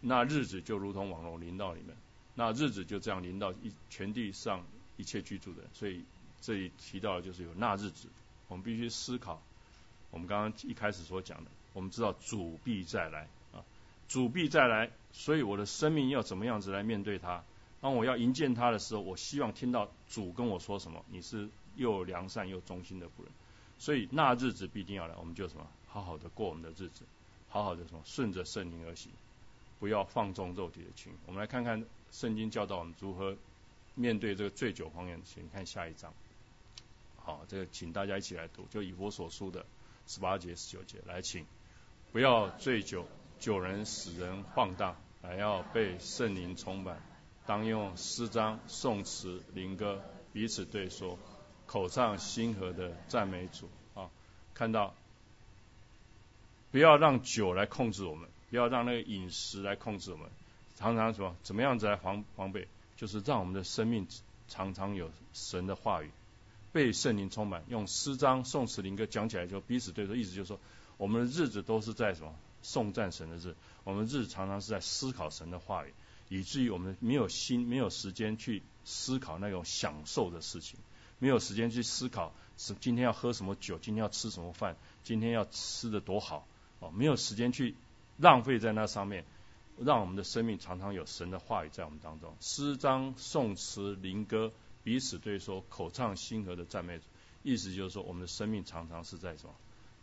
那日子就如同网络临到你们。那日子就这样临到一全地上一切居住的，所以这里提到的就是有那日子，我们必须思考。我们刚刚一开始所讲的，我们知道主必再来啊，主必再来，所以我的生命要怎么样子来面对他？当我要迎接他的时候，我希望听到主跟我说什么？你是又良善又忠心的仆人。所以那日子必定要来，我们就什么？好好的过我们的日子，好好的什么？顺着圣灵而行，不要放纵肉体的情。我们来看看圣经教导我们如何面对这个醉酒荒宴。请看下一章。好，这个请大家一起来读，就以佛所书的十八节、十九节来，请不要醉酒，酒人使人晃荡，还要被圣灵充满。当用诗章、颂词、灵歌彼此对说，口唱心和的赞美主。啊，看到不要让酒来控制我们，不要让那个饮食来控制我们。常常说？怎么样子来防防备？就是让我们的生命常常有神的话语。被圣灵充满，用诗章、颂词、灵歌讲起来就彼此对说，意思就是说，我们的日子都是在什么颂赞神的日，我们日常常是在思考神的话语，以至于我们没有心、没有时间去思考那种享受的事情，没有时间去思考是今天要喝什么酒，今天要吃什么饭，今天要吃的多好哦，没有时间去浪费在那上面，让我们的生命常常有神的话语在我们当中，诗章、颂词、灵歌。彼此对说，口唱心和的赞美，意思就是说，我们的生命常常是在什么，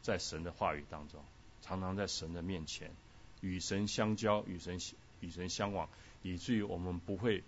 在神的话语当中，常常在神的面前，与神相交，与神与神相往，以至于我们不会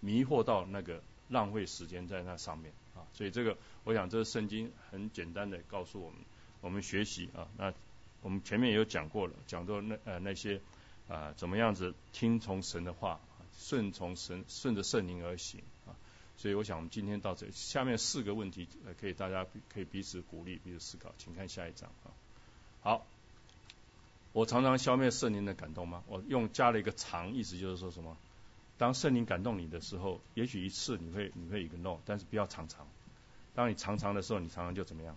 迷惑到那个浪费时间在那上面啊。所以这个，我想这个圣经很简单的告诉我们，我们学习啊。那我们前面也有讲过了，讲到那呃那些啊怎么样子听从神的话，顺从神，顺着圣灵而行啊。所以我想我们今天到这，下面四个问题，呃，可以大家可以彼此鼓励，彼此思考，请看下一章啊。好，我常常消灭圣灵的感动吗？我用加了一个常，意思就是说什么？当圣灵感动你的时候，也许一次你会你会一个 no，但是不要常常。当你常常的时候，你常常就怎么样？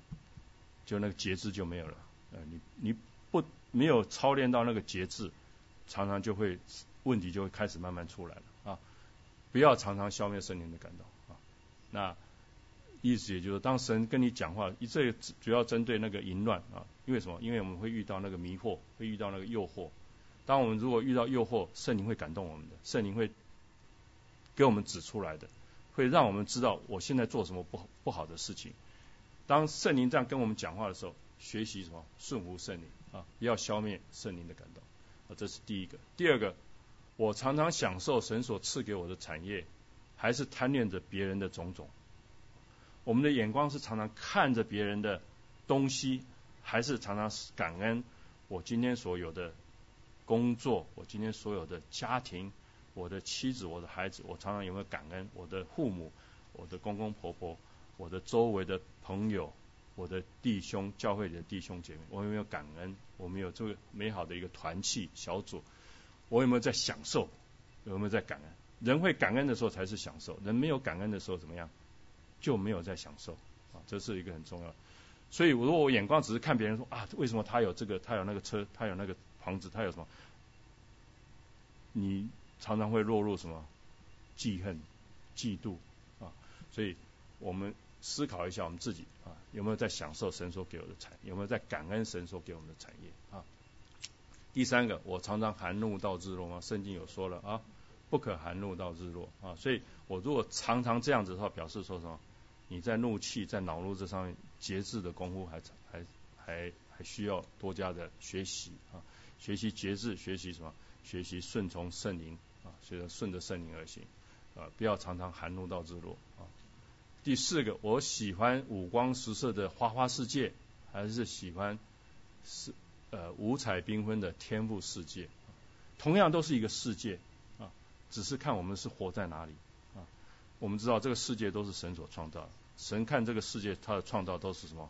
就那个节制就没有了。呃，你你不没有操练到那个节制，常常就会问题就会开始慢慢出来了啊。不要常常消灭圣灵的感动啊！那意思也就是，当神跟你讲话，这主要针对那个淫乱啊。因为什么？因为我们会遇到那个迷惑，会遇到那个诱惑。当我们如果遇到诱惑，圣灵会感动我们的，圣灵会给我们指出来的，会让我们知道我现在做什么不不好的事情。当圣灵这样跟我们讲话的时候，学习什么？顺服圣灵啊！不要消灭圣灵的感动啊！这是第一个。第二个。我常常享受神所赐给我的产业，还是贪恋着别人的种种？我们的眼光是常常看着别人的东西，还是常常感恩我今天所有的工作，我今天所有的家庭，我的妻子，我的孩子，我常常有没有感恩我的父母，我的公公婆婆，我的周围的朋友，我的弟兄，教会里的弟兄姐妹，我有没有感恩？我们有这个美好的一个团契小组。我有没有在享受？有没有在感恩？人会感恩的时候才是享受，人没有感恩的时候怎么样？就没有在享受啊，这是一个很重要。所以，如果我眼光只是看别人说啊，为什么他有这个，他有那个车，他有那个房子，他有什么？你常常会落入什么记恨、嫉妒啊？所以我们思考一下我们自己啊，有没有在享受神所给我的产业？有没有在感恩神所给我们的产业啊？第三个，我常常含怒到日落吗？圣经有说了啊，不可含怒到日落啊。所以我如果常常这样子的话，表示说什么？你在怒气、在恼怒这上面节制的功夫还还还还需要多加的学习啊。学习节制，学习什么？学习顺从圣灵啊，所以顺着圣灵而行啊，不要常常含怒到日落啊。第四个，我喜欢五光十色的花花世界，还是喜欢是？呃，五彩缤纷的天赋世界，同样都是一个世界啊，只是看我们是活在哪里啊。我们知道这个世界都是神所创造的，神看这个世界，他的创造都是什么？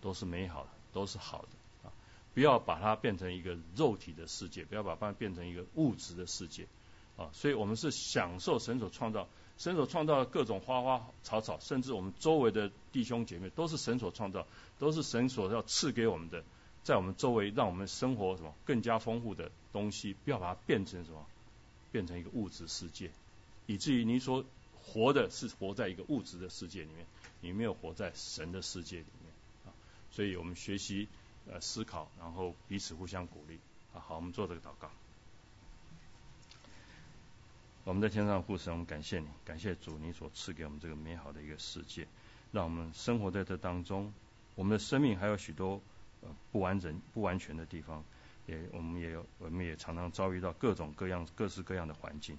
都是美好的，都是好的啊。不要把它变成一个肉体的世界，不要把它变成一个物质的世界啊。所以我们是享受神所创造，神所创造的各种花花草草，甚至我们周围的弟兄姐妹，都是神所创造，都是神所要赐给我们的。在我们周围，让我们生活什么更加丰富的东西，不要把它变成什么，变成一个物质世界，以至于你说活的是活在一个物质的世界里面，你没有活在神的世界里面啊。所以我们学习呃思考，然后彼此互相鼓励啊。好，我们做这个祷告。我们在天上父神，我们感谢你，感谢主，你所赐给我们这个美好的一个世界，让我们生活在这当中。我们的生命还有许多呃不完整、不完全的地方，也我们也有，我们也常常遭遇到各种各样、各式各样的环境。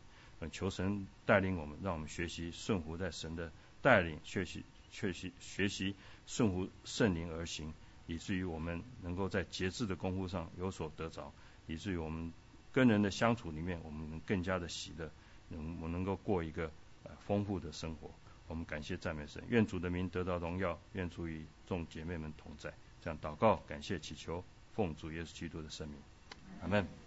求神带领我们，让我们学习顺服在神的带领，学习学习学习顺服圣灵而行，以至于我们能够在节制的功夫上有所得着，以至于我们跟人的相处里面，我们能更加的喜乐，我能够过一个呃丰富的生活。我们感谢赞美神，愿主的名得到荣耀，愿主与众姐妹们同在。这样祷告，感谢祈求，奉主耶稣基督的圣名，阿门。